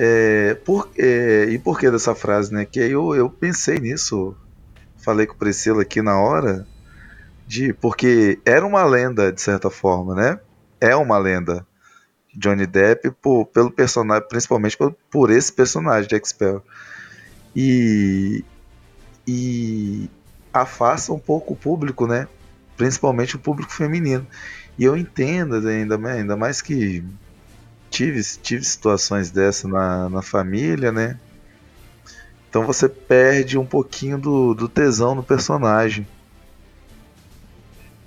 Speaker 3: é, por, é, e por que dessa frase, né? Que eu, eu pensei nisso, falei com o Priscila aqui na hora, de porque era uma lenda, de certa forma, né? É uma lenda. Johnny Depp por, pelo personagem, principalmente por, por esse personagem, Jack Sparrow. E, e afasta um pouco o público, né? Principalmente o público feminino. E eu entendo ainda, ainda mais que tive, tive situações dessa na, na família, né? Então você perde um pouquinho do, do tesão no personagem.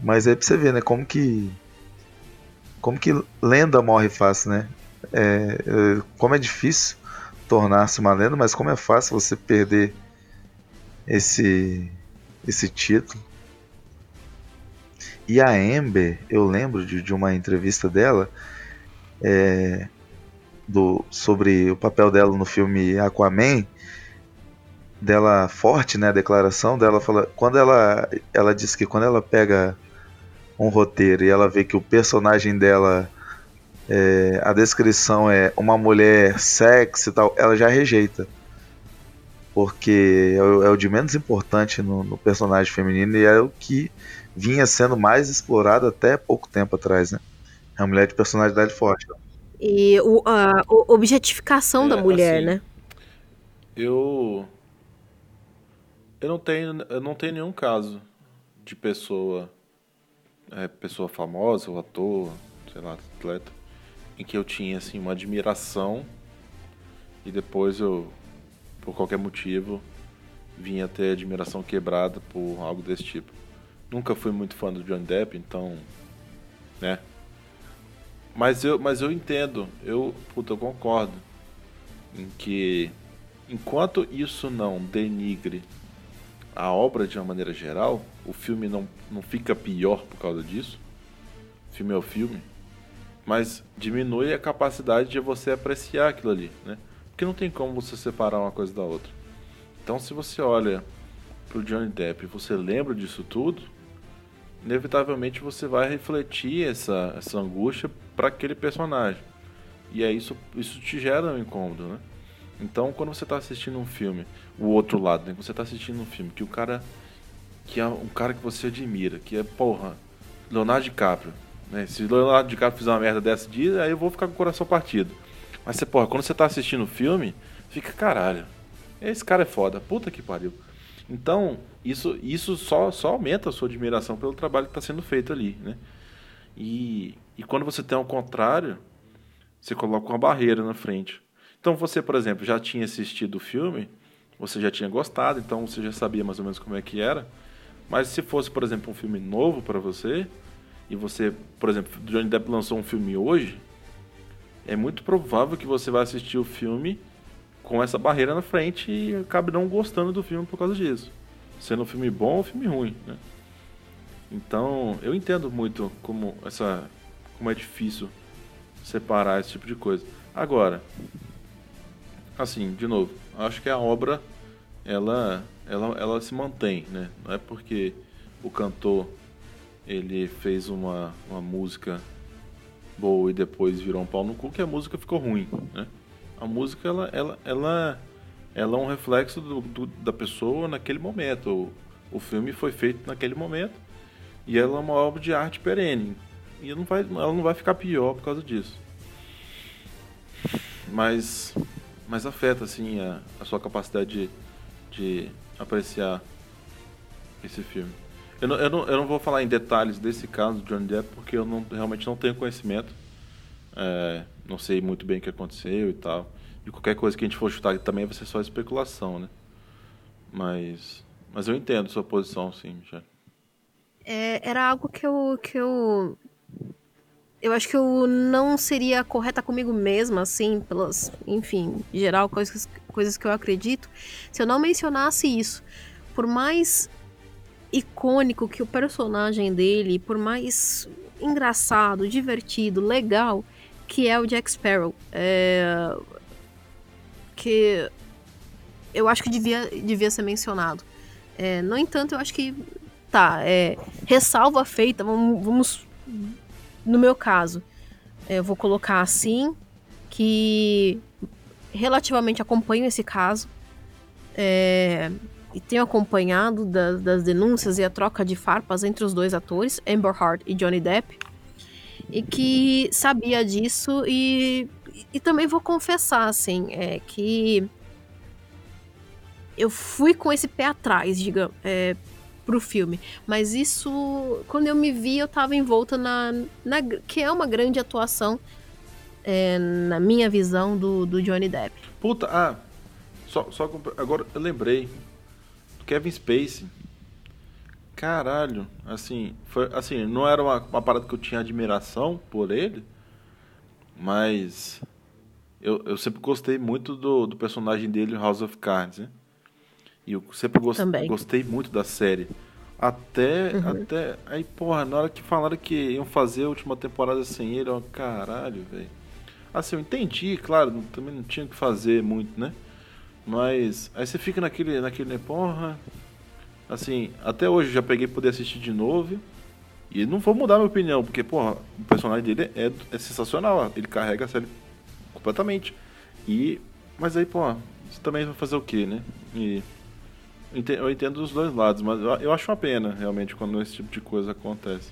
Speaker 3: Mas aí pra você ver, né? Como que. Como que lenda morre fácil, né? É, é, como é difícil tornar-se uma lenda, mas como é fácil você perder esse, esse título. E a Amber, eu lembro de, de uma entrevista dela é, do, sobre o papel dela no filme Aquaman, dela forte, né, a declaração dela fala, quando ela ela diz que quando ela pega um roteiro e ela vê que o personagem dela é, a descrição é uma mulher sexy e tal, ela já rejeita. Porque é o, é o de menos importante no, no, personagem feminino e é o que vinha sendo mais explorado até pouco tempo atrás, né? É uma mulher de personalidade forte.
Speaker 1: E o, a, a objetificação é, da mulher, assim, né?
Speaker 2: Eu. Eu não tenho, eu não tenho nenhum caso de pessoa. É, pessoa famosa, ou ator, sei lá, atleta, em que eu tinha assim uma admiração e depois eu, por qualquer motivo, vinha ter admiração quebrada por algo desse tipo. Nunca fui muito fã do John Depp, então, né? Mas eu, mas eu entendo, eu, puta, eu concordo em que enquanto isso não denigre a obra de uma maneira geral, o filme não, não fica pior por causa disso. O filme é o filme. Mas diminui a capacidade de você apreciar aquilo ali, né? Porque não tem como você separar uma coisa da outra. Então se você olha pro Johnny Depp e você lembra disso tudo, inevitavelmente você vai refletir essa, essa angústia para aquele personagem. E é isso, isso te gera um incômodo, né? Então, quando você está assistindo um filme, o outro lado, né? Quando você está assistindo um filme que o cara que é um cara que você admira, que é, porra, Leonardo DiCaprio, né? Se Leonardo DiCaprio fizer uma merda dessa dia, aí eu vou ficar com o coração partido. Mas você, porra, quando você está assistindo o filme, fica, caralho, esse cara é foda, puta que pariu. Então, isso, isso só, só aumenta a sua admiração pelo trabalho que está sendo feito ali, né? E, e quando você tem ao contrário, você coloca uma barreira na frente. Então você, por exemplo, já tinha assistido o filme, você já tinha gostado, então você já sabia mais ou menos como é que era. Mas se fosse, por exemplo, um filme novo para você, e você, por exemplo, Johnny Depp lançou um filme hoje, é muito provável que você vai assistir o filme com essa barreira na frente e acabe não gostando do filme por causa disso. Sendo um filme bom ou um filme ruim, né? Então, eu entendo muito como essa como é difícil separar esse tipo de coisa. Agora, assim, de novo, acho que a obra ela ela, ela se mantém, né? Não é porque o cantor ele fez uma, uma música boa e depois virou um pau no cu que a música ficou ruim, né? A música ela ela ela, ela é um reflexo do, do, da pessoa naquele momento. O, o filme foi feito naquele momento e ela é uma obra de arte perene. E não vai, ela não vai ficar pior por causa disso. Mas, mais afeta assim a, a sua capacidade de, de apreciar esse filme. Eu não, eu, não, eu não vou falar em detalhes desse caso do Johnny Depp porque eu não, realmente não tenho conhecimento. É, não sei muito bem o que aconteceu e tal. E qualquer coisa que a gente for chutar também vai ser só especulação, né? Mas, mas eu entendo sua posição, sim, já.
Speaker 1: É, era algo que eu, que eu. Eu acho que eu não seria correta comigo mesma, assim, pelas. Enfim, geral, coisas, coisas que eu acredito, se eu não mencionasse isso. Por mais icônico que o personagem dele, por mais engraçado, divertido, legal que é o Jack Sparrow. É... Que eu acho que devia, devia ser mencionado. É, no entanto, eu acho que tá, é, ressalva feita, vamos, vamos no meu caso, é, eu vou colocar assim que relativamente acompanho esse caso é, e tenho acompanhado da, das denúncias e a troca de farpas entre os dois atores, Amber Heard e Johnny Depp e que sabia disso e, e também vou confessar, assim, é, que eu fui com esse pé atrás, digamos, é, pro filme. Mas isso, quando eu me vi, eu tava envolta na, na que é uma grande atuação, é, na minha visão, do, do Johnny Depp.
Speaker 2: Puta, ah, só, só agora eu lembrei. Kevin Spacey Caralho, assim, foi, assim, não era uma, uma parada que eu tinha admiração por ele, mas eu, eu sempre gostei muito do, do personagem dele House of Cards, né? E eu sempre gost, gostei muito da série. Até, uhum. até. Aí, porra, na hora que falaram que iam fazer a última temporada sem ele, eu, caralho, velho. Assim, eu entendi, claro, também não tinha que fazer muito, né? Mas aí você fica naquele, naquele, porra, assim, até hoje já peguei poder assistir de novo. E não vou mudar minha opinião, porque, porra, o personagem dele é, é sensacional. Ele carrega a série completamente. E. Mas aí, pô, você também vai fazer o quê, né? E. Eu entendo os dois lados, mas eu acho uma pena, realmente, quando esse tipo de coisa acontece.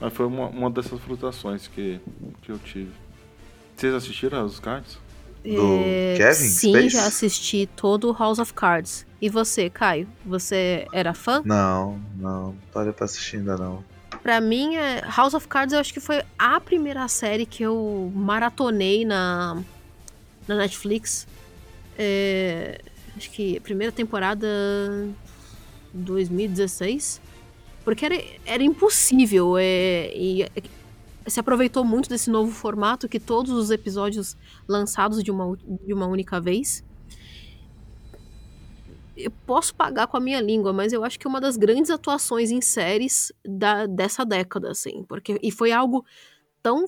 Speaker 2: Mas foi uma, uma dessas frustrações que, que eu tive. Vocês assistiram os cards?
Speaker 3: Do é, Kevin?
Speaker 1: Sim,
Speaker 3: Space?
Speaker 1: já assisti todo o House of Cards. E você, Caio? Você era fã?
Speaker 3: Não, não. Parei pra assistir ainda não.
Speaker 1: Pra mim, é, House of Cards eu acho que foi a primeira série que eu maratonei na, na Netflix. É, acho que primeira temporada 2016. Porque era, era impossível. É, e se aproveitou muito desse novo formato que todos os episódios lançados de uma, de uma única vez. Eu posso pagar com a minha língua, mas eu acho que é uma das grandes atuações em séries da, dessa década, assim. Porque, e foi algo tão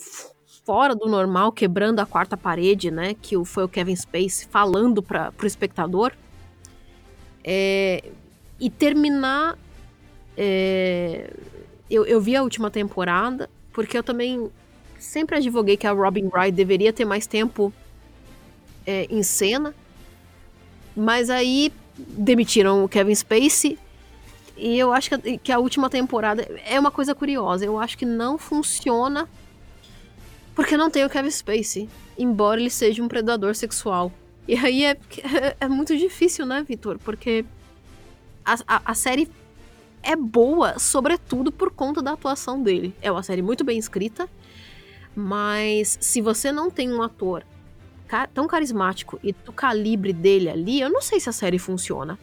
Speaker 1: fora do normal, quebrando a quarta parede, né? Que foi o Kevin Spacey falando para o espectador. É, e terminar. É, eu, eu vi a última temporada porque eu também sempre advoguei que a Robin Wright deveria ter mais tempo é, em cena. Mas aí demitiram o Kevin Spacey. E eu acho que, que a última temporada é uma coisa curiosa. Eu acho que não funciona porque não tem o Kevin Spacey. Embora ele seja um predador sexual. E aí é, é, é muito difícil, né, Vitor? Porque a, a, a série é boa, sobretudo por conta da atuação dele. É uma série muito bem escrita, mas se você não tem um ator tão carismático e do calibre dele ali, eu não sei se a série funciona.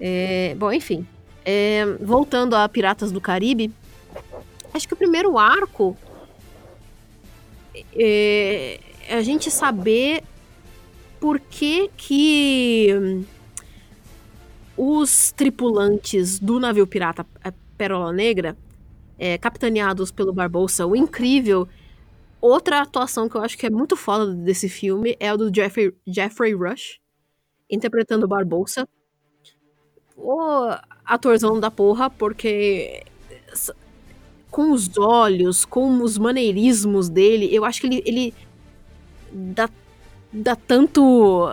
Speaker 1: É, bom, enfim. É, voltando a Piratas do Caribe, acho que o primeiro arco é, a gente saber por que que os tripulantes do navio pirata Pérola Negra, é, capitaneados pelo Barbosa, o incrível. Outra atuação que eu acho que é muito foda desse filme é a do Jeffrey, Jeffrey Rush, interpretando o Barbosa. O atorzão da porra, porque com os olhos, com os maneirismos dele, eu acho que ele, ele dá, dá tanto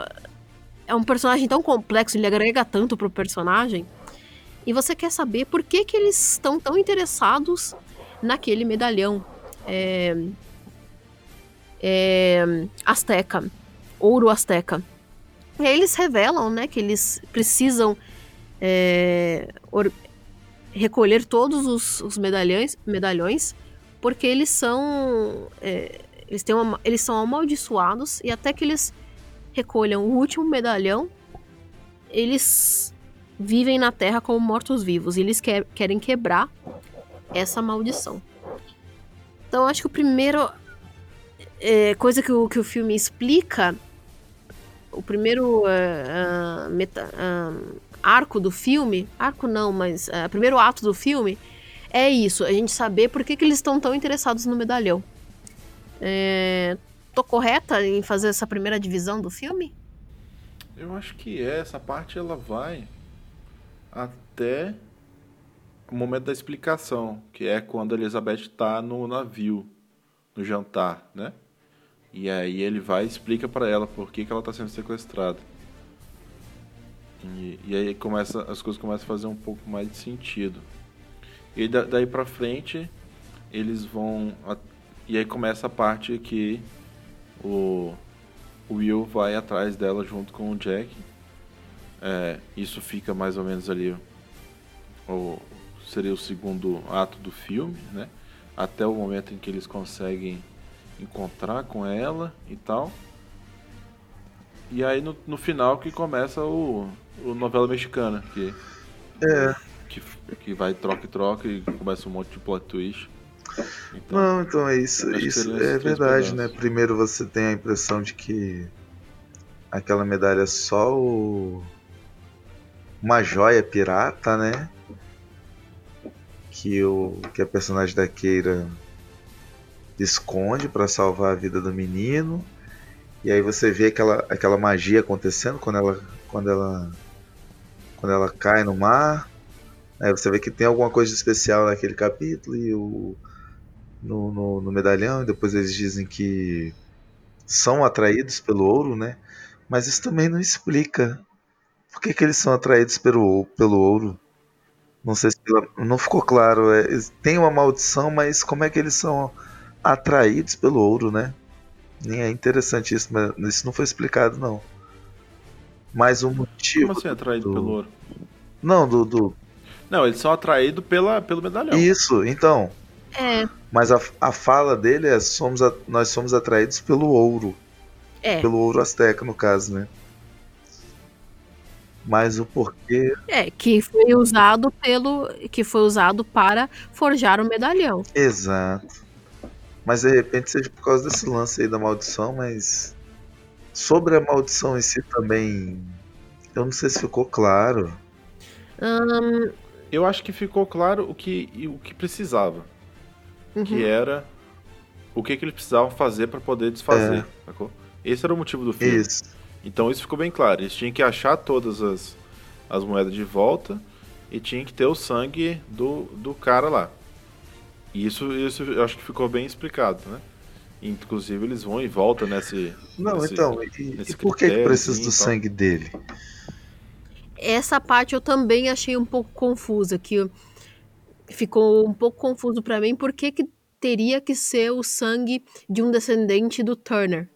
Speaker 1: é um personagem tão complexo, ele agrega tanto pro personagem. E você quer saber por que, que eles estão tão interessados naquele medalhão é, é, azteca. ouro asteca. E aí eles revelam, né, que eles precisam é, recolher todos os, os, medalhões, medalhões, porque eles são é, eles, têm uma, eles são amaldiçoados e até que eles recolham o último medalhão, eles vivem na Terra como mortos-vivos e eles quer, querem quebrar essa maldição. Então acho que o primeiro é, coisa que o, que o filme explica, o primeiro uh, uh, meta, uh, arco do filme, arco não, mas o primeiro ato do filme é isso, a gente saber por que, que eles estão tão interessados no medalhão. É, tô correta em fazer essa primeira divisão do filme?
Speaker 2: Eu acho que é, essa parte ela vai até o momento da explicação, que é quando a Elizabeth está no navio, no jantar, né? E aí ele vai e explica para ela por que, que ela está sendo sequestrada. E, e, aí começa, as coisas começam a fazer um pouco mais de sentido. E da, daí para frente eles vão a, e aí começa a parte que o, o Will vai atrás dela junto com o Jack. É, isso fica mais ou menos ali o, seria o segundo ato do filme, né? Até o momento em que eles conseguem encontrar com ela e tal. E aí no, no final que começa o, o novela mexicana, que,
Speaker 3: é.
Speaker 2: que, que vai troca e troca e começa um monte de plot twist.
Speaker 3: Então, Não, então é isso. Isso é verdade, né? Primeiro você tem a impressão de que aquela medalha é só o... uma joia pirata, né? que o que a personagem da Keira esconde para salvar a vida do menino. E aí você vê aquela, aquela magia acontecendo quando ela quando ela quando ela cai no mar. Aí você vê que tem alguma coisa especial naquele capítulo e o no, no, no medalhão e depois eles dizem que são atraídos pelo ouro, né? Mas isso também não explica por que, que eles são atraídos pelo, pelo ouro. Não sei se não ficou claro. É, tem uma maldição, mas como é que eles são atraídos pelo ouro, né? Nem é interessante isso, mas isso não foi explicado não. Mas o motivo.
Speaker 2: Como assim atraído do... pelo ouro?
Speaker 3: Não, do, do.
Speaker 2: Não, eles são atraídos pela, pelo medalhão.
Speaker 3: Isso, então.
Speaker 1: É.
Speaker 3: Mas a, a fala dele é somos a, nós somos atraídos pelo ouro.
Speaker 1: É.
Speaker 3: Pelo ouro asteca, no caso, né? Mas o porquê.
Speaker 1: É, que foi usado pelo. que foi usado para forjar o medalhão.
Speaker 3: Exato. Mas de repente seja por causa desse lance aí da maldição, mas. Sobre a maldição em si também. Eu não sei se ficou claro.
Speaker 1: Hum...
Speaker 2: Eu acho que ficou claro o que, o que precisava. Uhum. Que era o que, que eles precisavam fazer para poder desfazer. É. Sacou? Esse era o motivo do filme.
Speaker 3: Isso.
Speaker 2: Então isso ficou bem claro. Eles tinham que achar todas as, as moedas de volta e tinha que ter o sangue do, do cara lá. E isso, isso eu acho que ficou bem explicado, né? Inclusive eles vão e voltam nesse.
Speaker 3: Não,
Speaker 2: nesse,
Speaker 3: então, e, e por que, que precisa do sangue dele?
Speaker 1: Essa parte eu também achei um pouco confusa, que ficou um pouco confuso para mim, por que, que teria que ser o sangue de um descendente do Turner?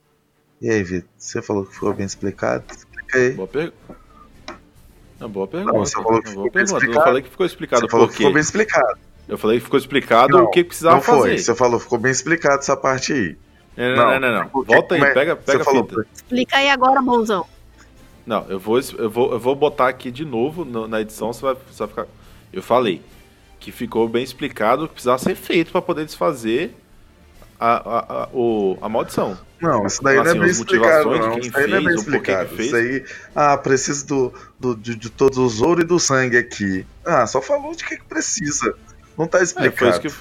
Speaker 3: E aí, Vitor, você falou que ficou bem explicado? Explica aí.
Speaker 2: Boa, per... Não, boa pergunta. Não, você falou que ficou bem explicado. Eu falei que ficou explicado
Speaker 3: você falou que ficou bem explicado.
Speaker 2: Eu falei que ficou explicado não, o que precisava não foi. fazer.
Speaker 3: Você falou, ficou bem explicado essa parte aí.
Speaker 2: Não, não, não. não, não. Volta aí, pega, pega
Speaker 1: a fita. Explica aí agora, mãozão.
Speaker 2: Não, eu vou, eu vou, eu vou botar aqui de novo no, na edição, você vai, você vai ficar... Eu falei que ficou bem explicado o que precisava ser feito para poder desfazer a, a, a, o, a maldição.
Speaker 3: Não, isso daí assim, não é bem explicado, não. Isso daí não é bem explicado. Isso aí, ah, preciso do, do, de, de todos os ouro e do sangue aqui. Ah, só falou de que, que precisa. Não tá explicado. É, que...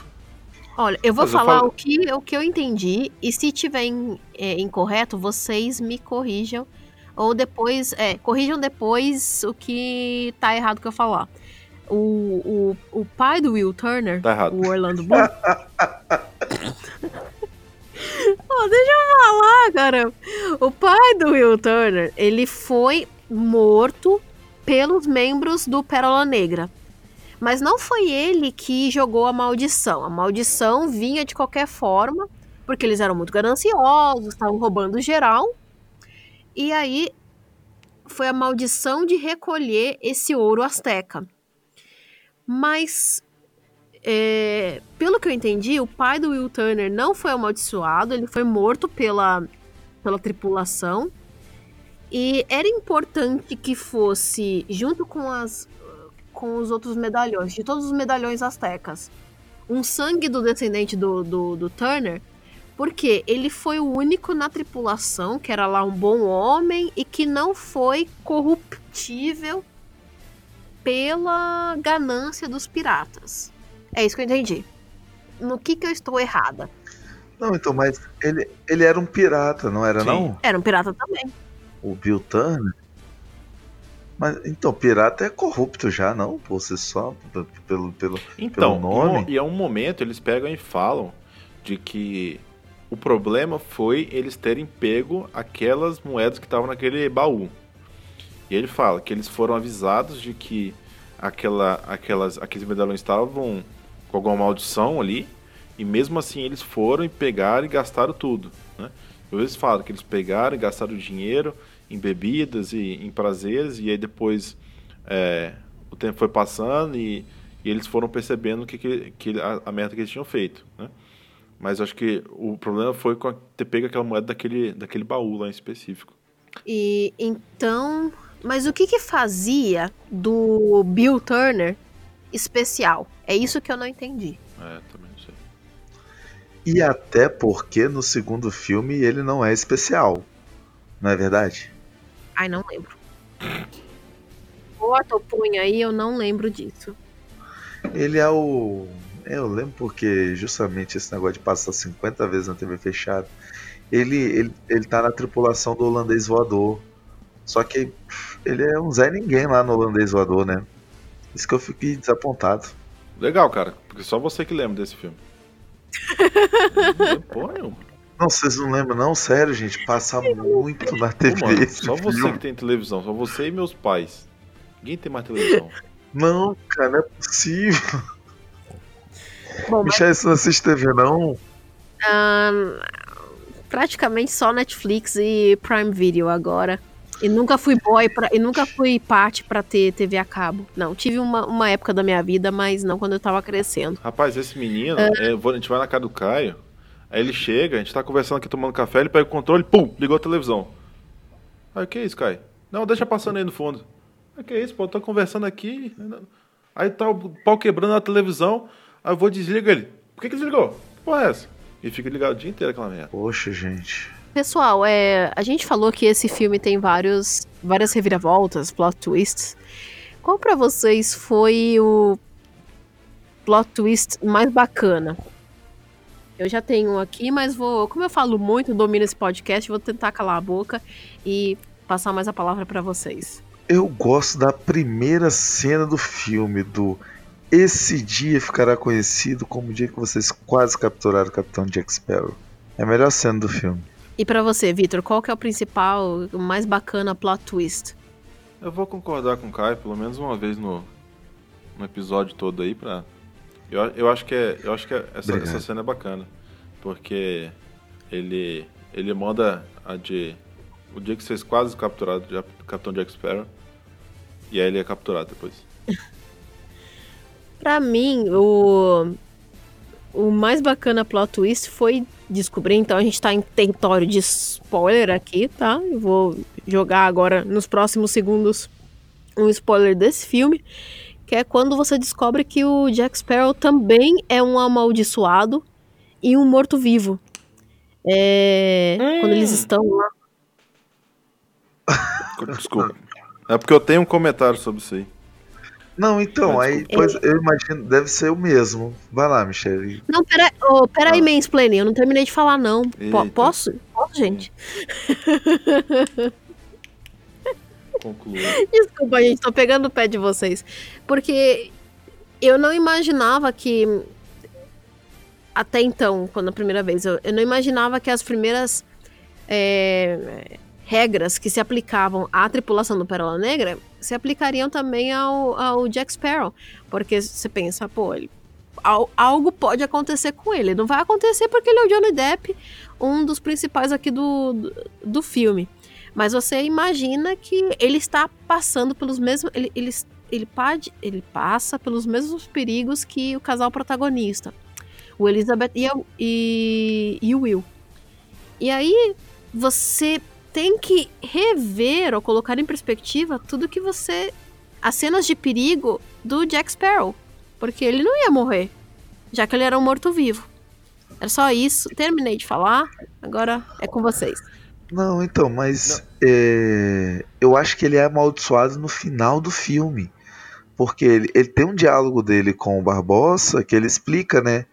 Speaker 1: Olha, eu vou Mas falar eu falo... o, que, o que eu entendi, e se tiver in, é, incorreto, vocês me corrijam. Ou depois, é, corrijam depois o que tá errado que eu falar. O, o, o pai do Will Turner,
Speaker 2: tá
Speaker 1: o Orlando Bloom. oh, deixa eu falar, cara. O pai do Will Turner, ele foi morto pelos membros do Pérola Negra. Mas não foi ele que jogou a maldição. A maldição vinha de qualquer forma, porque eles eram muito gananciosos, estavam roubando geral. E aí foi a maldição de recolher esse ouro asteca. Mas, é, pelo que eu entendi, o pai do Will Turner não foi amaldiçoado, ele foi morto pela, pela tripulação. E era importante que fosse, junto com, as, com os outros medalhões, de todos os medalhões astecas, um sangue do descendente do, do, do Turner porque ele foi o único na tripulação que era lá um bom homem e que não foi corruptível pela ganância dos piratas. É isso que eu entendi. No que, que eu estou errada?
Speaker 3: Não, então, mas ele, ele era um pirata, não era
Speaker 2: Sim.
Speaker 3: não?
Speaker 1: Era um pirata também.
Speaker 3: O Bill Turner? Mas então, pirata é corrupto já, não? Por si só, pelo, pelo,
Speaker 2: Então,
Speaker 3: pelo nome.
Speaker 2: e a um momento eles pegam e falam de que o problema foi eles terem pego aquelas moedas que estavam naquele baú. E ele fala que eles foram avisados de que aquela, aquelas, aqueles medalhões estavam com alguma maldição ali, e mesmo assim eles foram e pegaram e gastaram tudo. Né? Então, Eles falam que eles pegaram e gastaram dinheiro em bebidas e em prazeres, e aí depois é, o tempo foi passando e, e eles foram percebendo que, que, que a, a merda que eles tinham feito. Né? Mas acho que o problema foi com a- ter pego aquela moeda daquele, daquele baú lá em específico.
Speaker 1: E então. Mas o que que fazia do Bill Turner especial? É isso que eu não entendi.
Speaker 2: É, também não sei.
Speaker 3: E até porque no segundo filme ele não é especial. Não é verdade?
Speaker 1: Ai, não lembro. Bota o punho aí, eu não lembro disso.
Speaker 3: Ele é o. Eu lembro porque justamente esse negócio de passar 50 vezes na TV fechada. Ele, ele, ele tá na tripulação do holandês voador. Só que ele é um Zé Ninguém lá no holandês voador, né? Isso que eu fiquei desapontado.
Speaker 2: Legal, cara, porque só você que lembra desse filme. Nenhuma.
Speaker 3: Não, vocês não lembram, não? Sério, gente, passa muito na TV.
Speaker 2: Pô, mano, só você
Speaker 3: filme.
Speaker 2: que tem televisão, só você e meus pais. Ninguém tem mais televisão.
Speaker 3: Não, cara, não é possível.
Speaker 1: Bom, mas
Speaker 3: Michel, você não assiste TV, não?
Speaker 1: ahn, praticamente só Netflix e Prime Video agora. E nunca fui boy pra, e nunca fui parte pra ter TV a cabo. Não, tive uma, uma época da minha vida, mas não quando eu tava crescendo.
Speaker 2: Rapaz, esse menino, é, eu vou- a gente vai na casa do Caio, aí ele chega, a gente tá conversando aqui tomando café, ele pega o controle, pum, ligou a televisão. Aí, o que é isso, Caio? Não, deixa passando aí no fundo. Aí, que é isso, pô, eu tô conversando aqui. Aí tá o pau quebrando na televisão, aí eu vou desligar ele. Por que que desligou? Que porra é essa? E fica ligado o dia inteiro aquela merda.
Speaker 3: Poxa, gente.
Speaker 1: Pessoal, é, a gente falou que esse filme tem vários, várias reviravoltas, plot twists. Qual pra vocês foi o plot twist mais bacana? Eu já tenho um aqui, mas vou, como eu falo muito, domino esse podcast, vou tentar calar a boca e passar mais a palavra pra vocês.
Speaker 3: Eu gosto da primeira cena do filme, do Esse dia ficará conhecido como o dia que vocês quase capturaram o Capitão Jack Sparrow. É a melhor cena do filme.
Speaker 1: E pra você, Vitor, qual que é o principal, o mais bacana plot twist?
Speaker 2: Eu vou concordar com o Caio, pelo menos uma vez no, no episódio todo aí, pra. Eu, eu acho que, é, eu acho que é- essa, essa cena é bacana. Porque ele, ele manda a de. O dia que vocês quase capturaram o Capitão Jack Sparrow. E aí ele é capturado depois.
Speaker 1: Pra mim, o, o mais bacana plot twist foi descobrir, então a gente tá em território de spoiler aqui, tá? Eu vou jogar agora nos próximos segundos um spoiler desse filme, que é quando você descobre que o Jack Sparrow também é um amaldiçoado e um morto-vivo. É,
Speaker 2: Hum.
Speaker 1: Quando eles estão lá.
Speaker 2: Desculpa. É porque eu tenho um comentário sobre isso aí.
Speaker 3: Não, então, aí pois, eu imagino, deve ser o mesmo. Vai lá, Michel.
Speaker 1: Não, pera, oh, pera aí,
Speaker 3: Ah.
Speaker 1: mansplaining, eu não terminei de falar, não.
Speaker 2: Eita.
Speaker 1: posso? Posso, gente?
Speaker 2: Conclua.
Speaker 1: Desculpa, gente, tô pegando o pé de vocês. Porque eu não imaginava que. Até então, quando a primeira vez, eu, eu não imaginava que as primeiras é, regras que se aplicavam à tripulação do Pérola Negra se aplicariam também ao, ao Jack Sparrow. Porque você pensa, pô, ele, al- algo pode acontecer com ele. Não vai acontecer porque ele é o Johnny Depp, um dos principais aqui do, do, do filme. Mas você imagina que ele está passando pelos mesmos. Ele, ele, ele, pode, ele passa pelos mesmos perigos que o casal protagonista. O Elizabeth e, e, e o Will. E aí você tem que rever ou colocar em perspectiva tudo que você. as cenas de perigo do Jack Sparrow. Porque ele não ia morrer, já que ele era um morto-vivo. Era só isso. Terminei de falar. Agora é com vocês.
Speaker 3: Não, então, mas é, eu acho que ele é amaldiçoado no final do filme. Porque ele, ele tem um diálogo dele com o Barbosa que ele explica, né?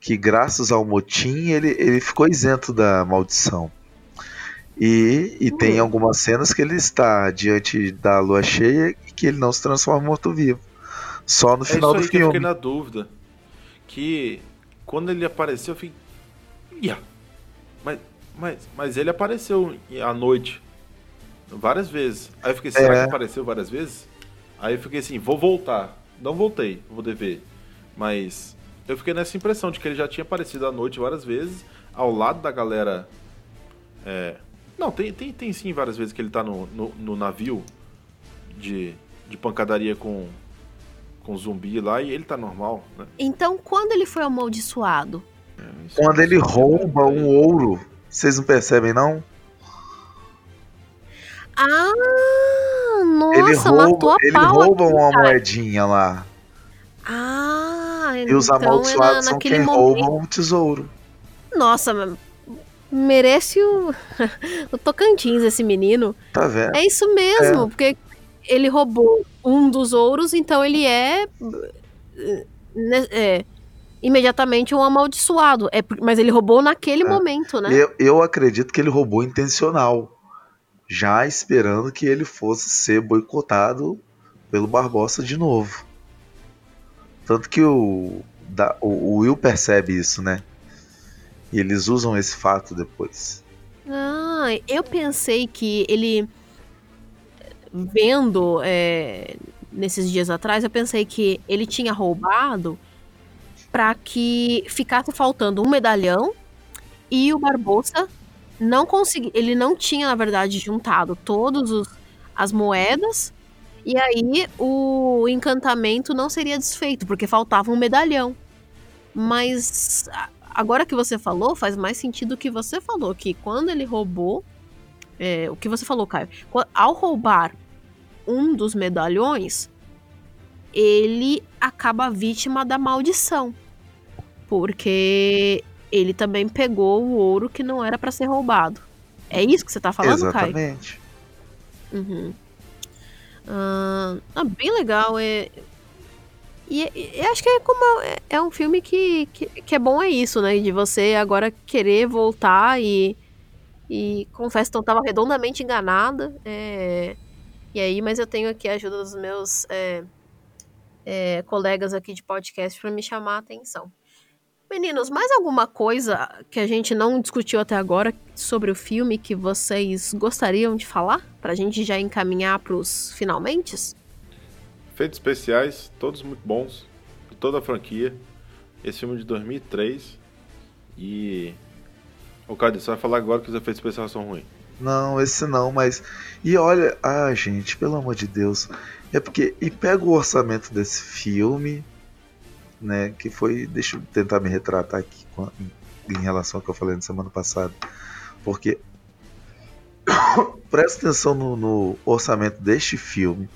Speaker 3: Que graças ao motim ele, ele ficou isento da maldição. E, e tem hum. algumas cenas que ele está diante da lua cheia e que ele não se transforma em morto-vivo. Só no é final do filme. Que eu
Speaker 2: fiquei na dúvida. Que quando ele apareceu, eu fiquei. Yeah. Mas mas, mas ele apareceu à noite várias vezes. Aí eu fiquei, será é. que apareceu várias vezes? Aí eu fiquei assim, vou voltar. Não voltei, vou dever. Mas eu fiquei nessa impressão de que ele já tinha aparecido à noite várias vezes, ao lado da galera. É... Não, tem, tem, tem sim várias vezes que ele tá no, no, no navio de, de pancadaria com, com zumbi lá e ele tá normal, né?
Speaker 1: Então, quando ele foi amaldiçoado?
Speaker 3: É, quando ele rouba um ouro vocês não percebem, não?
Speaker 1: Ah, nossa,
Speaker 3: ele rouba,
Speaker 1: matou a
Speaker 3: Ele
Speaker 1: pau
Speaker 3: rouba
Speaker 1: aqui,
Speaker 3: uma
Speaker 1: cara.
Speaker 3: moedinha lá.
Speaker 1: Ah,
Speaker 3: E os
Speaker 1: então
Speaker 3: amaldiçoados
Speaker 1: é
Speaker 3: são quem
Speaker 1: naquele
Speaker 3: roubam
Speaker 1: momento.
Speaker 3: o tesouro.
Speaker 1: Nossa, merece o, o Tocantins esse menino.
Speaker 3: Tá vendo?
Speaker 1: É isso mesmo, porque ele roubou um dos ouros, então ele é, né, é, imediatamente um amaldiçoado. É, mas ele roubou naquele
Speaker 3: É.
Speaker 1: momento, né?
Speaker 3: Eu, eu acredito que ele roubou intencional. Já esperando que ele fosse ser boicotado pelo Barbosa de novo. Tanto que o, da- o, o Will percebe isso, né? E eles usam esse fato depois.
Speaker 1: Ah, eu pensei que ele vendo é, nesses dias atrás, eu pensei que ele tinha roubado para que ficasse faltando um medalhão e o Barbosa não conseguia, ele não tinha na verdade juntado todos os, as moedas e aí o encantamento não seria desfeito porque faltava um medalhão. Mas agora que você falou, faz mais sentido o que você falou, que quando ele roubou, é, o que você falou, Caio, ao roubar um dos medalhões, ele acaba vítima da maldição. Porque ele também pegou o ouro que não era pra ser roubado. É isso que você tá falando, Caio?
Speaker 3: Exatamente.
Speaker 1: Uhum. Ah, ah, bem legal. É... E, e- e acho que é como é, é um filme que, que, que é bom é isso, né? De você agora querer voltar e. E confesso que eu tava redondamente enganada. é, E aí, mas eu tenho aqui a ajuda dos meus é, é, colegas aqui de podcast para me chamar a atenção. Meninos, mais alguma coisa que a gente não discutiu até agora sobre o filme que vocês gostariam de falar? Pra gente já encaminhar pros finalmente?
Speaker 2: Efeitos especiais, todos muito bons, de toda a franquia. Esse filme é de 2003 e. Ô, Cadê, você vai falar agora que os efeitos especiais são ruins.
Speaker 3: Não, esse não, mas. E olha, ah, gente, pelo amor de Deus. É porque. E pega o orçamento desse filme, né? Que foi. Deixa eu tentar me retratar aqui em, relação ao que eu falei na semana passada. Porque. Presta atenção no, no orçamento deste filme,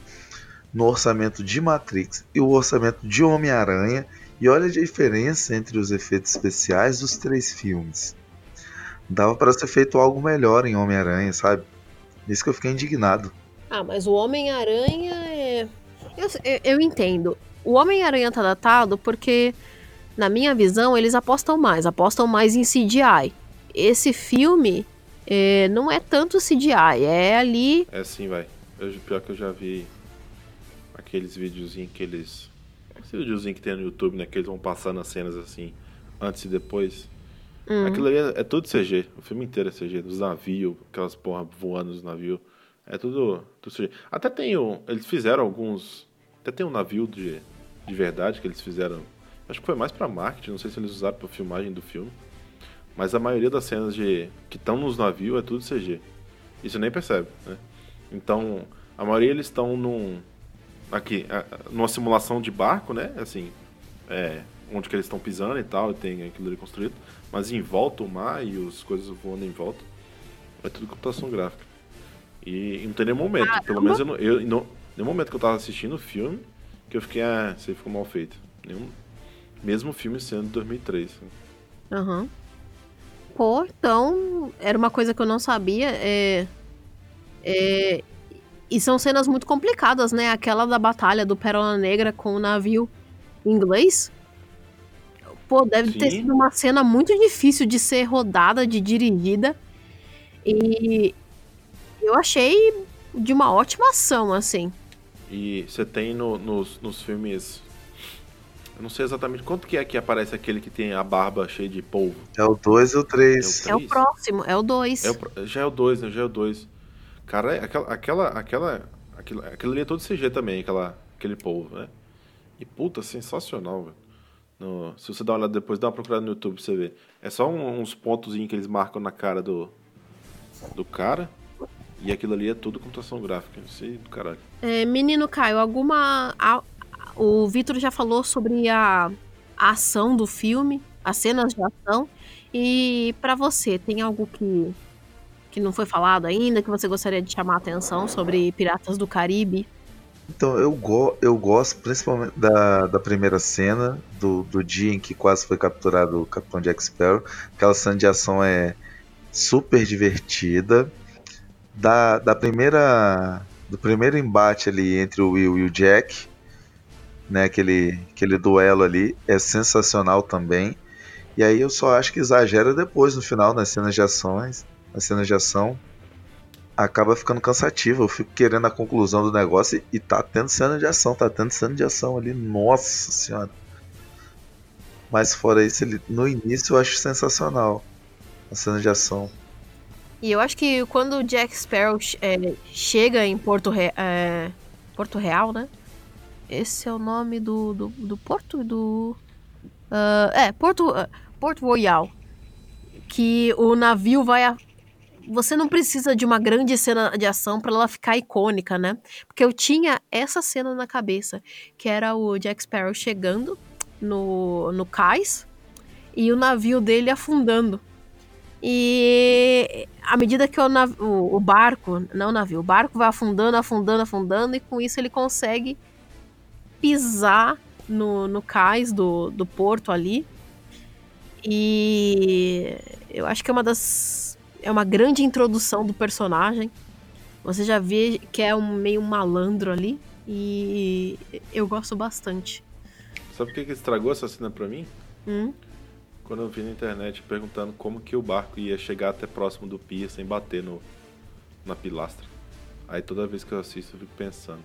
Speaker 3: no orçamento de Matrix e o orçamento de Homem-Aranha. E olha a diferença entre os efeitos especiais dos três filmes. Dava para ser feito algo melhor em Homem-Aranha, sabe? Isso que eu fiquei indignado.
Speaker 1: Ah, mas o Homem-Aranha é. Eu, eu entendo. O Homem-Aranha tá datado porque, na minha visão, eles apostam mais. Apostam mais em CGI. Esse filme é, não é tanto CGI, é ali.
Speaker 2: É sim, vai. Eu, pior que eu já vi aqueles videozinhos que eles. Esse videozinho que tem no YouTube, né? Que eles vão passando as cenas assim, antes e depois.
Speaker 1: Hum.
Speaker 2: Aquilo ali é, é tudo CG. O filme inteiro é CG. Dos navios, aquelas porra voando nos navios. É tudo, tudo CG. Até tem o. Eles fizeram alguns. Até tem um navio de, de verdade que eles fizeram. Acho que foi mais pra marketing, não sei se eles usaram pra filmagem do filme. Mas a maioria das cenas de que estão nos navios é tudo CG. Você nem percebe, né? Então, a maioria eles estão num. Aqui, numa simulação de barco, né? Assim, é, onde que eles estão pisando e tal, e tem aquilo ali construído. Mas em volta o mar e as coisas voando em volta. É tudo computação gráfica. E, não tem nenhum momento, pelo menos eu, não, eu não, nenhum momento que eu tava assistindo o filme que eu fiquei, ah, isso aí ficou mal feito. Nenhum, mesmo filme sendo de 2003.
Speaker 1: Aham. Uhum. Pô, então, era uma coisa que eu não sabia. É, é, e são cenas muito complicadas, né? Aquela da batalha do Pérola Negra com o navio inglês. Pô, deve Sim. ter sido uma cena muito difícil de ser rodada, de dirigida. E eu achei de uma ótima ação, assim.
Speaker 2: E você tem no, nos, nos filmes. Eu não sei exatamente quanto que é que aparece aquele que tem a barba cheia de polvo.
Speaker 3: É o 2 ou o 3?
Speaker 1: É, é o próximo, é o 2.
Speaker 2: É já é o 2, né? Já é o 2. Cara, é aquela, aquela, aquela, aquilo, aquilo ali é todo CG também, aquela, aquele polvo, né? E puta, sensacional, velho. No, se você dá uma olhada depois, dá uma procurada no YouTube pra você ver. É só um, uns pontos que eles marcam na cara do, do cara. E aquilo ali é tudo computação gráfica. Isso aí do caralho.
Speaker 1: É, menino Caio, alguma. A, o Vitor já falou sobre a, a ação do filme, as cenas de ação. E para você, tem algo que, que não foi falado ainda, que você gostaria de chamar a atenção sobre Piratas do Caribe?
Speaker 3: Então, eu, go eu gosto principalmente da, da primeira cena, do, do dia em que quase foi capturado o Capitão Jack Sparrow. Aquela cena de ação é super divertida. Da, da primeira do primeiro embate ali entre o Will e o Jack, né, aquele, aquele duelo ali, é sensacional também. E aí eu só acho que exagera depois no final nas cenas de ações, nas cenas de ação acaba ficando cansativo. Eu fico querendo a conclusão do negócio e, tá tendo cena de ação, tá tendo cena de ação ali, nossa senhora. Mas fora isso, ele, no início eu acho sensacional a cena de ação.
Speaker 1: E eu acho que quando o Jack Sparrow é, chega em Porto, Re, é, Porto Real, né? Esse é o nome do, do, do porto do. Uh, é, Porto, uh, Porto Royal. Que o navio vai a, você não precisa de uma grande cena de ação para ela ficar icônica, né? Porque eu tinha essa cena na cabeça, que era o Jack Sparrow chegando no, no cais e o navio dele afundando. E à medida que o, o, o barco, não o navio, o barco vai afundando, afundando, afundando, e com isso ele consegue pisar no, no cais do, do porto ali. E eu acho que é uma das é uma grande introdução do personagem. Você já vê que é um meio malandro ali. E eu gosto bastante.
Speaker 2: Sabe por que, que estragou essa cena pra mim?
Speaker 1: Hum?
Speaker 2: Quando eu vi na internet perguntando como que o barco ia chegar até próximo do pia sem bater no, na pilastra. Aí toda vez que eu assisto eu fico pensando.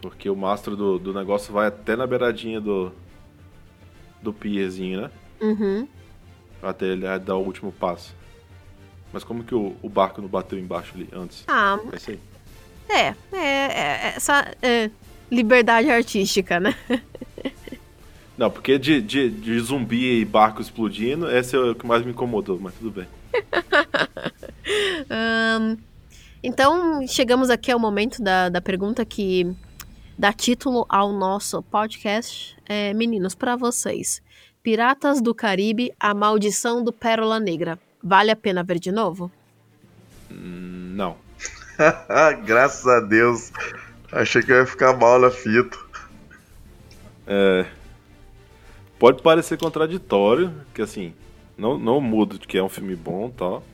Speaker 2: Porque o mastro do, do negócio vai até na beiradinha do, do pierzinho, né?
Speaker 1: Uhum.
Speaker 2: Até ele dar o último passo. Mas como que o, o barco não bateu embaixo ali antes?
Speaker 1: Ah,
Speaker 2: é isso aí.
Speaker 1: É, é, é essa é, liberdade artística, né?
Speaker 2: Não, porque de, de, de, zumbi e barco explodindo, esse é o que mais me incomodou, mas tudo bem.
Speaker 1: um, então, chegamos aqui ao momento da, da pergunta que dá título ao nosso podcast. É, meninos, para vocês. Piratas do Caribe, A Maldição do Pérola Negra. Vale a pena ver de novo?
Speaker 2: Hum, não.
Speaker 3: Graças a Deus. Achei que eu ia ficar mal na fita.
Speaker 2: É. Pode parecer contraditório, que assim, não, não mudo de que é um filme bom e tal.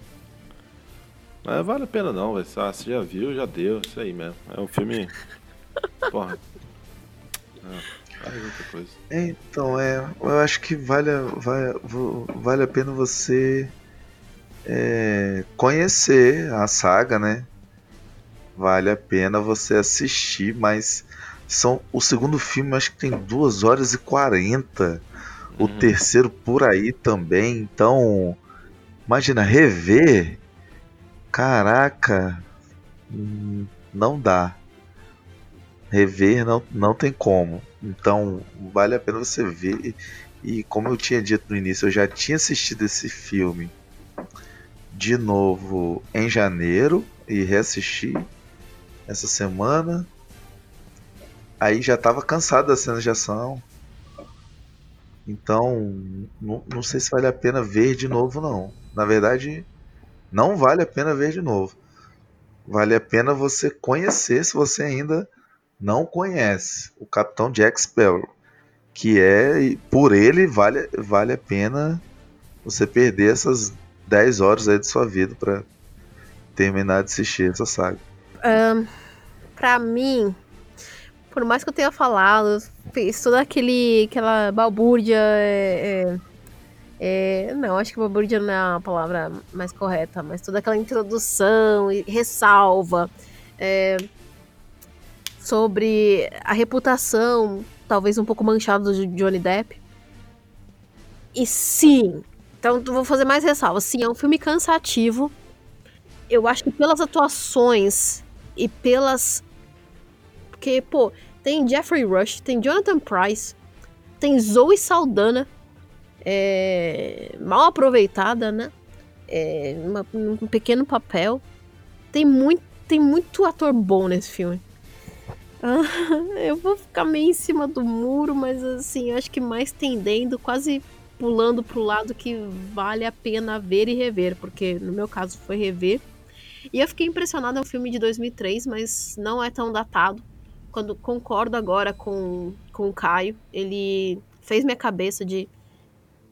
Speaker 2: Mas vale a pena não, velho. Ah, você já viu, já deu, isso aí mesmo. É um filme. Porra. Ah,
Speaker 3: então, é. Eu acho que vale, vale, vale a pena você é, conhecer a saga, né? Vale a pena você assistir, mas são o segundo filme acho que tem 2 horas e 40. O uhum. terceiro por aí também. Então, imagina rever. Caraca, hum, não dá. Rever não, não tem como. Então, vale a pena você ver. E como eu tinha dito no início, eu já tinha assistido esse filme de novo em janeiro e reassisti essa semana. Aí já tava cansado da cena de ação. Então, não, não sei se vale a pena ver de novo, não. Na verdade, não vale a pena ver de novo. Vale a pena você conhecer, se você ainda não conhece, o Capitão Jack Sparrow. Que é, por ele, vale, vale a pena você perder essas 10 horas aí de sua vida para terminar de assistir essa saga.
Speaker 1: Um, pra mim, por mais que eu tenha falado, fez toda aquele, aquela balbúrdia. É, é, é, não, acho que balbúrdia não é a palavra mais correta, mas toda aquela introdução e ressalva é, sobre a reputação, talvez um pouco manchada de Johnny Depp. E sim, então vou fazer mais ressalvas. Sim, é um filme cansativo. Eu acho que pelas atuações e pelas. Porque, pô, tem Jeffrey Rush, tem Jonathan Price, tem Zoe Saldana, é, mal aproveitada, né? É, uma, um pequeno papel. Tem muito, tem muito ator bom nesse filme. Ah, eu vou ficar meio em cima do muro, mas assim, acho que mais tendendo, quase pulando pro lado que vale a pena ver e rever, porque no meu caso foi rever. E eu fiquei impressionada, é um filme de 2003, mas não é tão datado quando concordo agora com, com o Caio, ele fez minha cabeça de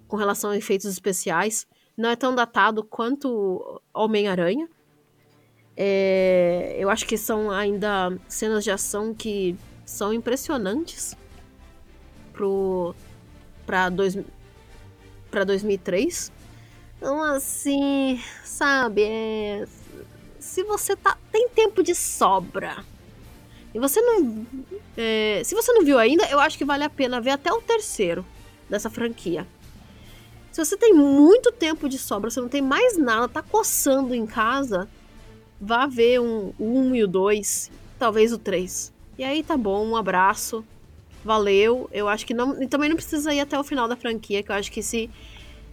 Speaker 1: com relação a efeitos especiais. Não é tão datado quanto Homem-Aranha. É, eu acho que são ainda cenas de ação que são impressionantes pro para para 2003. Então assim, sabe, é, se você tá tem tempo de sobra e você não. É, se você não viu ainda, eu acho que vale a pena ver até o terceiro dessa franquia. Se você tem muito tempo de sobra, você não tem mais nada, tá coçando em casa, vá ver um, um e o dois, talvez o três. E aí tá bom, um abraço. Valeu. Eu acho que não. E também não precisa ir até o final da franquia, que eu acho que se,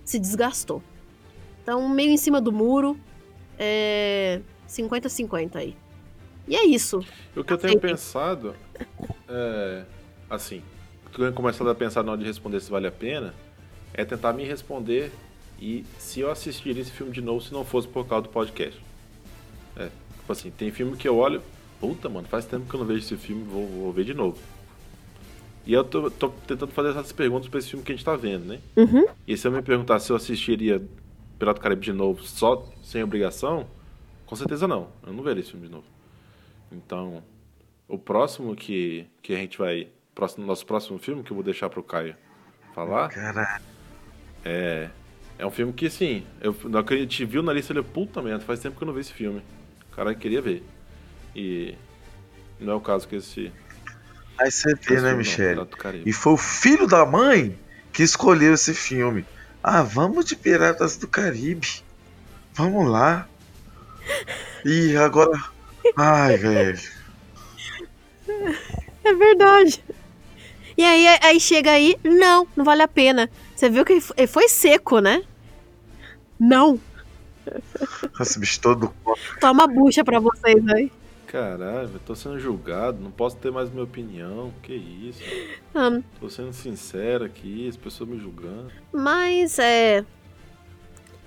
Speaker 1: se desgastou. Então, meio em cima do muro. É. 50-50 aí. E é isso.
Speaker 2: O que eu tenho pensado é. Assim, o que eu tenho começado a pensar na hora de responder se vale a pena é tentar me responder e se eu assistiria esse filme de novo se não fosse por causa do podcast. É, tipo assim, tem filme que eu olho, puta, mano, faz tempo que eu não vejo esse filme, vou, vou ver de novo. E eu tô, tô, tentando fazer essas perguntas pra esse filme que a gente tá vendo, né?
Speaker 1: Uhum.
Speaker 2: E se eu me perguntar se eu assistiria Pirata do Caribe de novo só sem obrigação, com certeza não. Eu não veria esse filme de novo. Então, o próximo que, que a gente vai. Próximo, nosso próximo filme, que eu vou deixar pro Caio falar.
Speaker 3: Caralho.
Speaker 2: É. É um filme que, assim, eu, na que a gente viu na lista, ele puta merda, faz tempo que eu não vi esse filme. O cara queria ver. E. Não é o caso que esse.
Speaker 3: Aí você vê, né, Michele? E foi o filho da mãe que escolheu esse filme. Ah, vamos de Piratas do Caribe. Vamos lá. E agora Ai, velho.
Speaker 1: É verdade. E aí, aí chega aí, não, não vale a pena. Você viu que ele foi seco, né? Não.
Speaker 3: Esse bicho todo.
Speaker 1: Toma bucha pra vocês aí.
Speaker 2: Caralho, eu tô sendo julgado, não posso ter mais minha opinião. Que isso?
Speaker 1: Um,
Speaker 2: tô sendo sincero aqui, as pessoas me julgando.
Speaker 1: Mas é.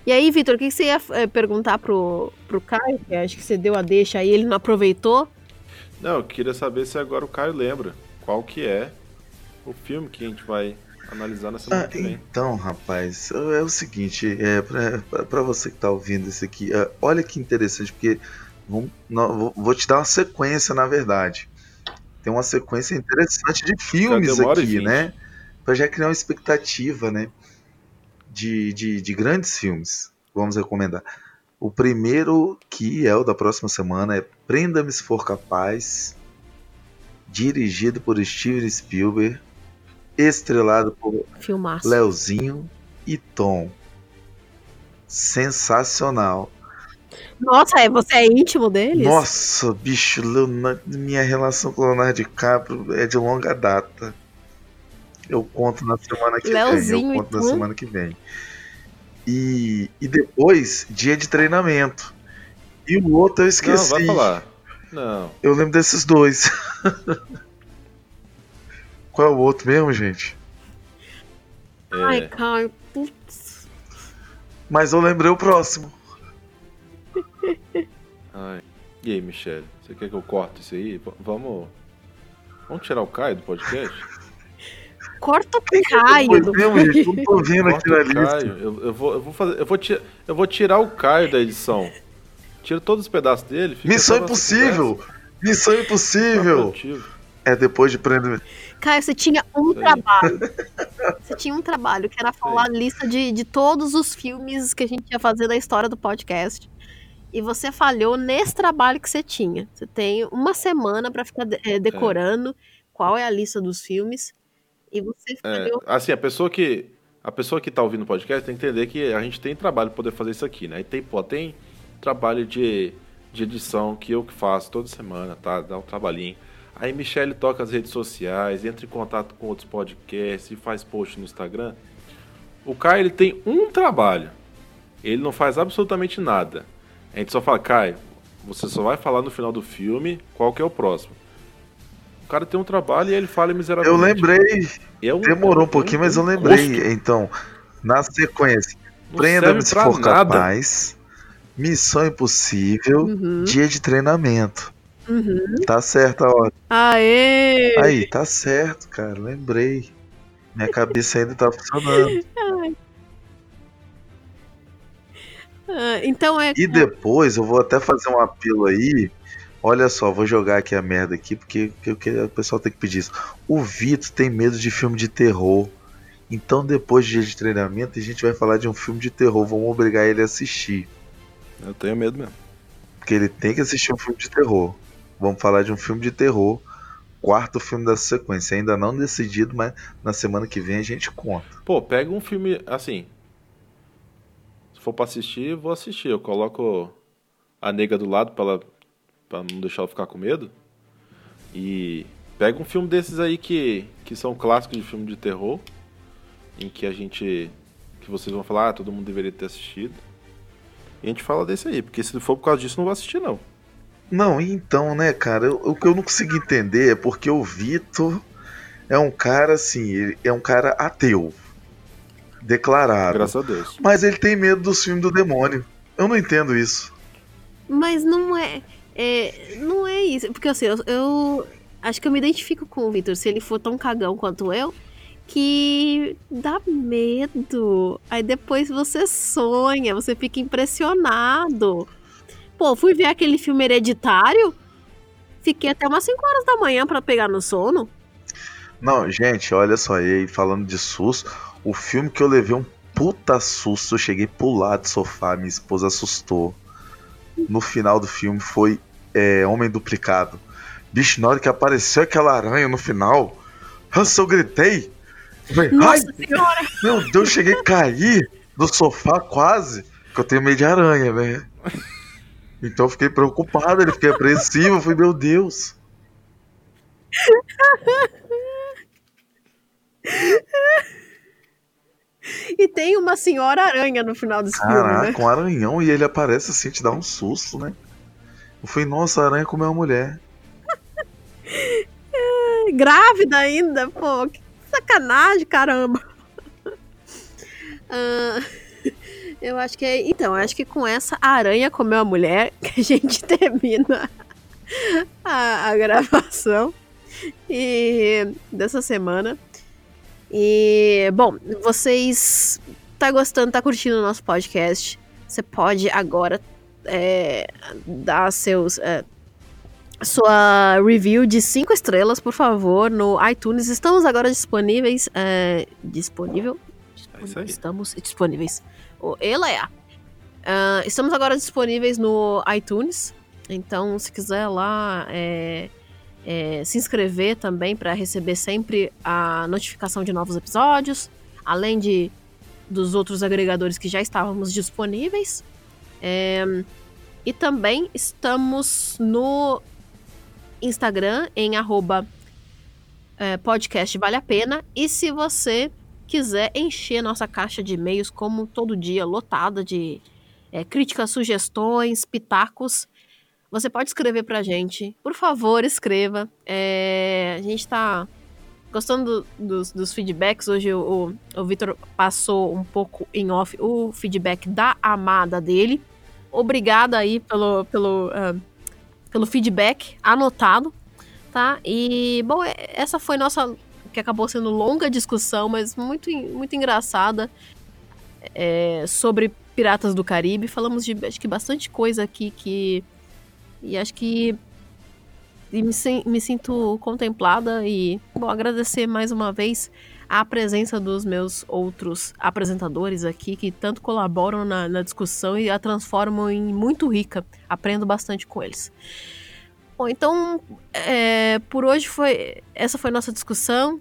Speaker 1: E aí, Vitor, o que você ia é, perguntar pro, pro Caio? Que acho que você deu a deixa aí, ele não aproveitou?
Speaker 2: Não, eu queria saber se agora o Caio lembra qual que é o filme que a gente vai analisar na semana ah, que vem.
Speaker 3: Então, rapaz, é o seguinte, é, para você que tá ouvindo isso aqui, é, olha que interessante, porque vou, não, vou te dar uma sequência, na verdade. Tem uma sequência interessante de filmes aqui, né? Pra já criar uma expectativa, né? De, de, de grandes filmes. Vamos recomendar. O primeiro, que é o da próxima semana, é Prenda-me se for capaz, dirigido por Steven Spielberg, estrelado por
Speaker 1: Filmaço.
Speaker 3: Leozinho e Tom. Sensacional.
Speaker 1: Nossa, é, você é íntimo deles?
Speaker 3: Nossa, bicho, Leonardo, minha relação com o Leonardo DiCaprio é de longa data. Eu conto na semana que
Speaker 1: Leozinho
Speaker 3: vem. Eu conto na semana que vem. E, e depois, dia de treinamento. E o outro eu esqueci.
Speaker 2: Não, vai falar. Não.
Speaker 3: Eu lembro desses dois. Qual é o outro mesmo, gente?
Speaker 2: É,
Speaker 1: Ai, Caio, putz.
Speaker 3: Mas eu lembrei o próximo.
Speaker 2: ai. E aí, Michele? Você quer que eu corte isso aí? V- vamos. Vamos tirar o Caio do podcast?
Speaker 1: Corta o
Speaker 3: é
Speaker 1: Caio
Speaker 3: gente? Eu Não tô vendo aqui na lista.
Speaker 2: Caio. Eu, eu vou, eu vou fazer. Eu vou, ti- eu vou tirar o Caio da edição. Tira todos os pedaços dele. fica
Speaker 3: Missão Impossível! Missão. Impossível! É depois de prender.
Speaker 1: Caio, você tinha um trabalho. Você tinha um trabalho, que era falar a lista de, de todos os filmes que a gente ia fazer da história do podcast. E você falhou nesse trabalho que você tinha. Você tem uma semana pra ficar de- eh, decorando qual é a lista dos filmes. E você
Speaker 2: É,
Speaker 1: falhou.
Speaker 2: assim, a pessoa que. A pessoa que tá ouvindo o podcast tem que entender que a gente tem trabalho pra poder fazer isso aqui, né? E tem, pô, tem trabalho de, de edição que eu que faço toda semana, tá? Dá um trabalhinho. Aí Michele toca as redes sociais, entra em contato com outros podcasts e faz post no Instagram. O Caio, ele tem um trabalho. Ele não faz absolutamente nada. A gente só fala, Caio, você só vai falar no final do filme qual que é o próximo. O cara tem um trabalho e ele fala
Speaker 3: Eu
Speaker 2: miseravelmente.
Speaker 3: lembrei.
Speaker 2: É um-
Speaker 3: Demorou um
Speaker 2: é
Speaker 3: pouquinho, mas eu
Speaker 2: um
Speaker 3: lembrei.
Speaker 2: custo.
Speaker 3: Então, na sequência, prenda-me se for
Speaker 2: nada.
Speaker 3: capaz. Missão Impossível.
Speaker 1: Uhum,
Speaker 3: Dia de treinamento.
Speaker 1: uhum.
Speaker 3: Tá certo a hora.
Speaker 1: Aê!
Speaker 3: Aí, tá certo, cara. Lembrei. Minha cabeça ainda tá funcionando.
Speaker 1: Ah, então é.
Speaker 3: E depois eu vou até fazer um apelo aí. Olha só, vou jogar aqui a merda aqui, porque, porque o pessoal tem que pedir isso. O Vitor tem medo de filme de terror. Então, depois de dia de treinamento, a gente vai falar de um filme de terror. Vamos obrigar ele a assistir.
Speaker 2: Eu tenho medo mesmo.
Speaker 3: Porque ele tem que assistir um filme de terror. Vamos falar de um filme de terror. Quarto filme dessa sequência. Ainda não decidido, mas na semana que vem a gente conta.
Speaker 2: Pô, pega um filme assim. Se for pra assistir, vou assistir. Eu coloco a nega do lado pra, ela, pra não deixar ela ficar com medo. E pega um filme desses aí que, que são clássicos de filme de terror. Em que a gente. Que vocês vão falar, ah, todo mundo deveria ter assistido. E a gente fala desse aí, porque se for por causa disso, eu não vou assistir, não.
Speaker 3: Não, então, né, cara, eu- o que eu não consegui entender é porque o Vitor é um cara assim, ele é um cara ateu. Declarado.
Speaker 2: Graças a Deus.
Speaker 3: Mas ele tem medo dos filmes do demônio. Eu não entendo isso.
Speaker 1: Mas não é, é. Não é isso. Porque assim, eu, eu acho que eu me identifico com o Victor, se ele for tão cagão quanto eu, que dá medo. Aí depois você sonha, você fica impressionado. Pô, fui ver aquele filme hereditário. Fiquei até umas 5 horas da manhã pra pegar no sono.
Speaker 3: Não, gente, olha só, e aí falando de susto, o filme que eu levei um puta susto, eu cheguei pular do sofá, minha esposa assustou. No final do filme foi é, Homem Duplicado. Bicho, na hora que apareceu aquela aranha no final, nossa, eu gritei. Falei, Ai,
Speaker 1: Nossa senhora!
Speaker 3: meu Deus, eu cheguei a cair do sofá quase, que eu tenho medo de aranha, né? Então eu fiquei preocupado, ele fiquei apreensivo, eu falei, meu Deus.
Speaker 1: E tem uma senhora aranha no final desse filme,
Speaker 3: Caraca,
Speaker 1: né?
Speaker 3: um aranhão e ele aparece assim, te dá um susto, né? Eu falei, nossa, a aranha comeu uma mulher.
Speaker 1: Grávida ainda, pô, que sacanagem, caramba. Ah, eu acho que é. Então, eu acho que com essa aranha comeu a mulher que a gente termina a, a gravação e, dessa semana. E, bom, vocês tá gostando, tá curtindo o nosso podcast? Você pode agora é, dar seus. é, sua review de 5 estrelas, por favor, no iTunes. Estamos agora disponíveis. É, disponível?
Speaker 2: É.
Speaker 1: Estamos disponíveis. O Eleia. Ah, estamos agora disponíveis no iTunes. Então, se quiser lá é, é, se inscrever também para receber sempre a notificação de novos episódios, além de dos outros agregadores que já estávamos disponíveis. É, e também estamos no Instagram em arroba é, podcast vale a pena. E se você quiser encher nossa caixa de e-mails, como todo dia, lotada de é, críticas, sugestões, pitacos, você pode escrever pra gente. Por favor, escreva. É, a gente tá gostando dos, dos feedbacks. Hoje o, o Vitor passou um pouco em off o feedback da amada dele. Obrigada aí pelo, pelo, uh, pelo feedback anotado, tá? E, bom, é, essa foi nossa, que acabou sendo longa discussão, mas muito, muito engraçada, é, sobre Piratas do Caribe. Falamos de, acho que, bastante coisa aqui que e acho que me, me sinto contemplada e vou agradecer mais uma vez a presença dos meus outros apresentadores aqui que tanto colaboram na, na discussão e a transformam em muito rica. Aprendo bastante com eles. Bom, então é, por hoje foi essa foi nossa discussão.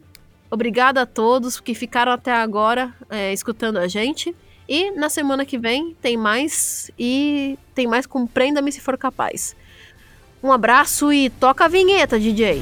Speaker 1: Obrigada a todos que ficaram até agora é, escutando a gente. E na semana que vem tem mais e tem mais com Prenda-me se for capaz. Um abraço e toca a vinheta, DJ.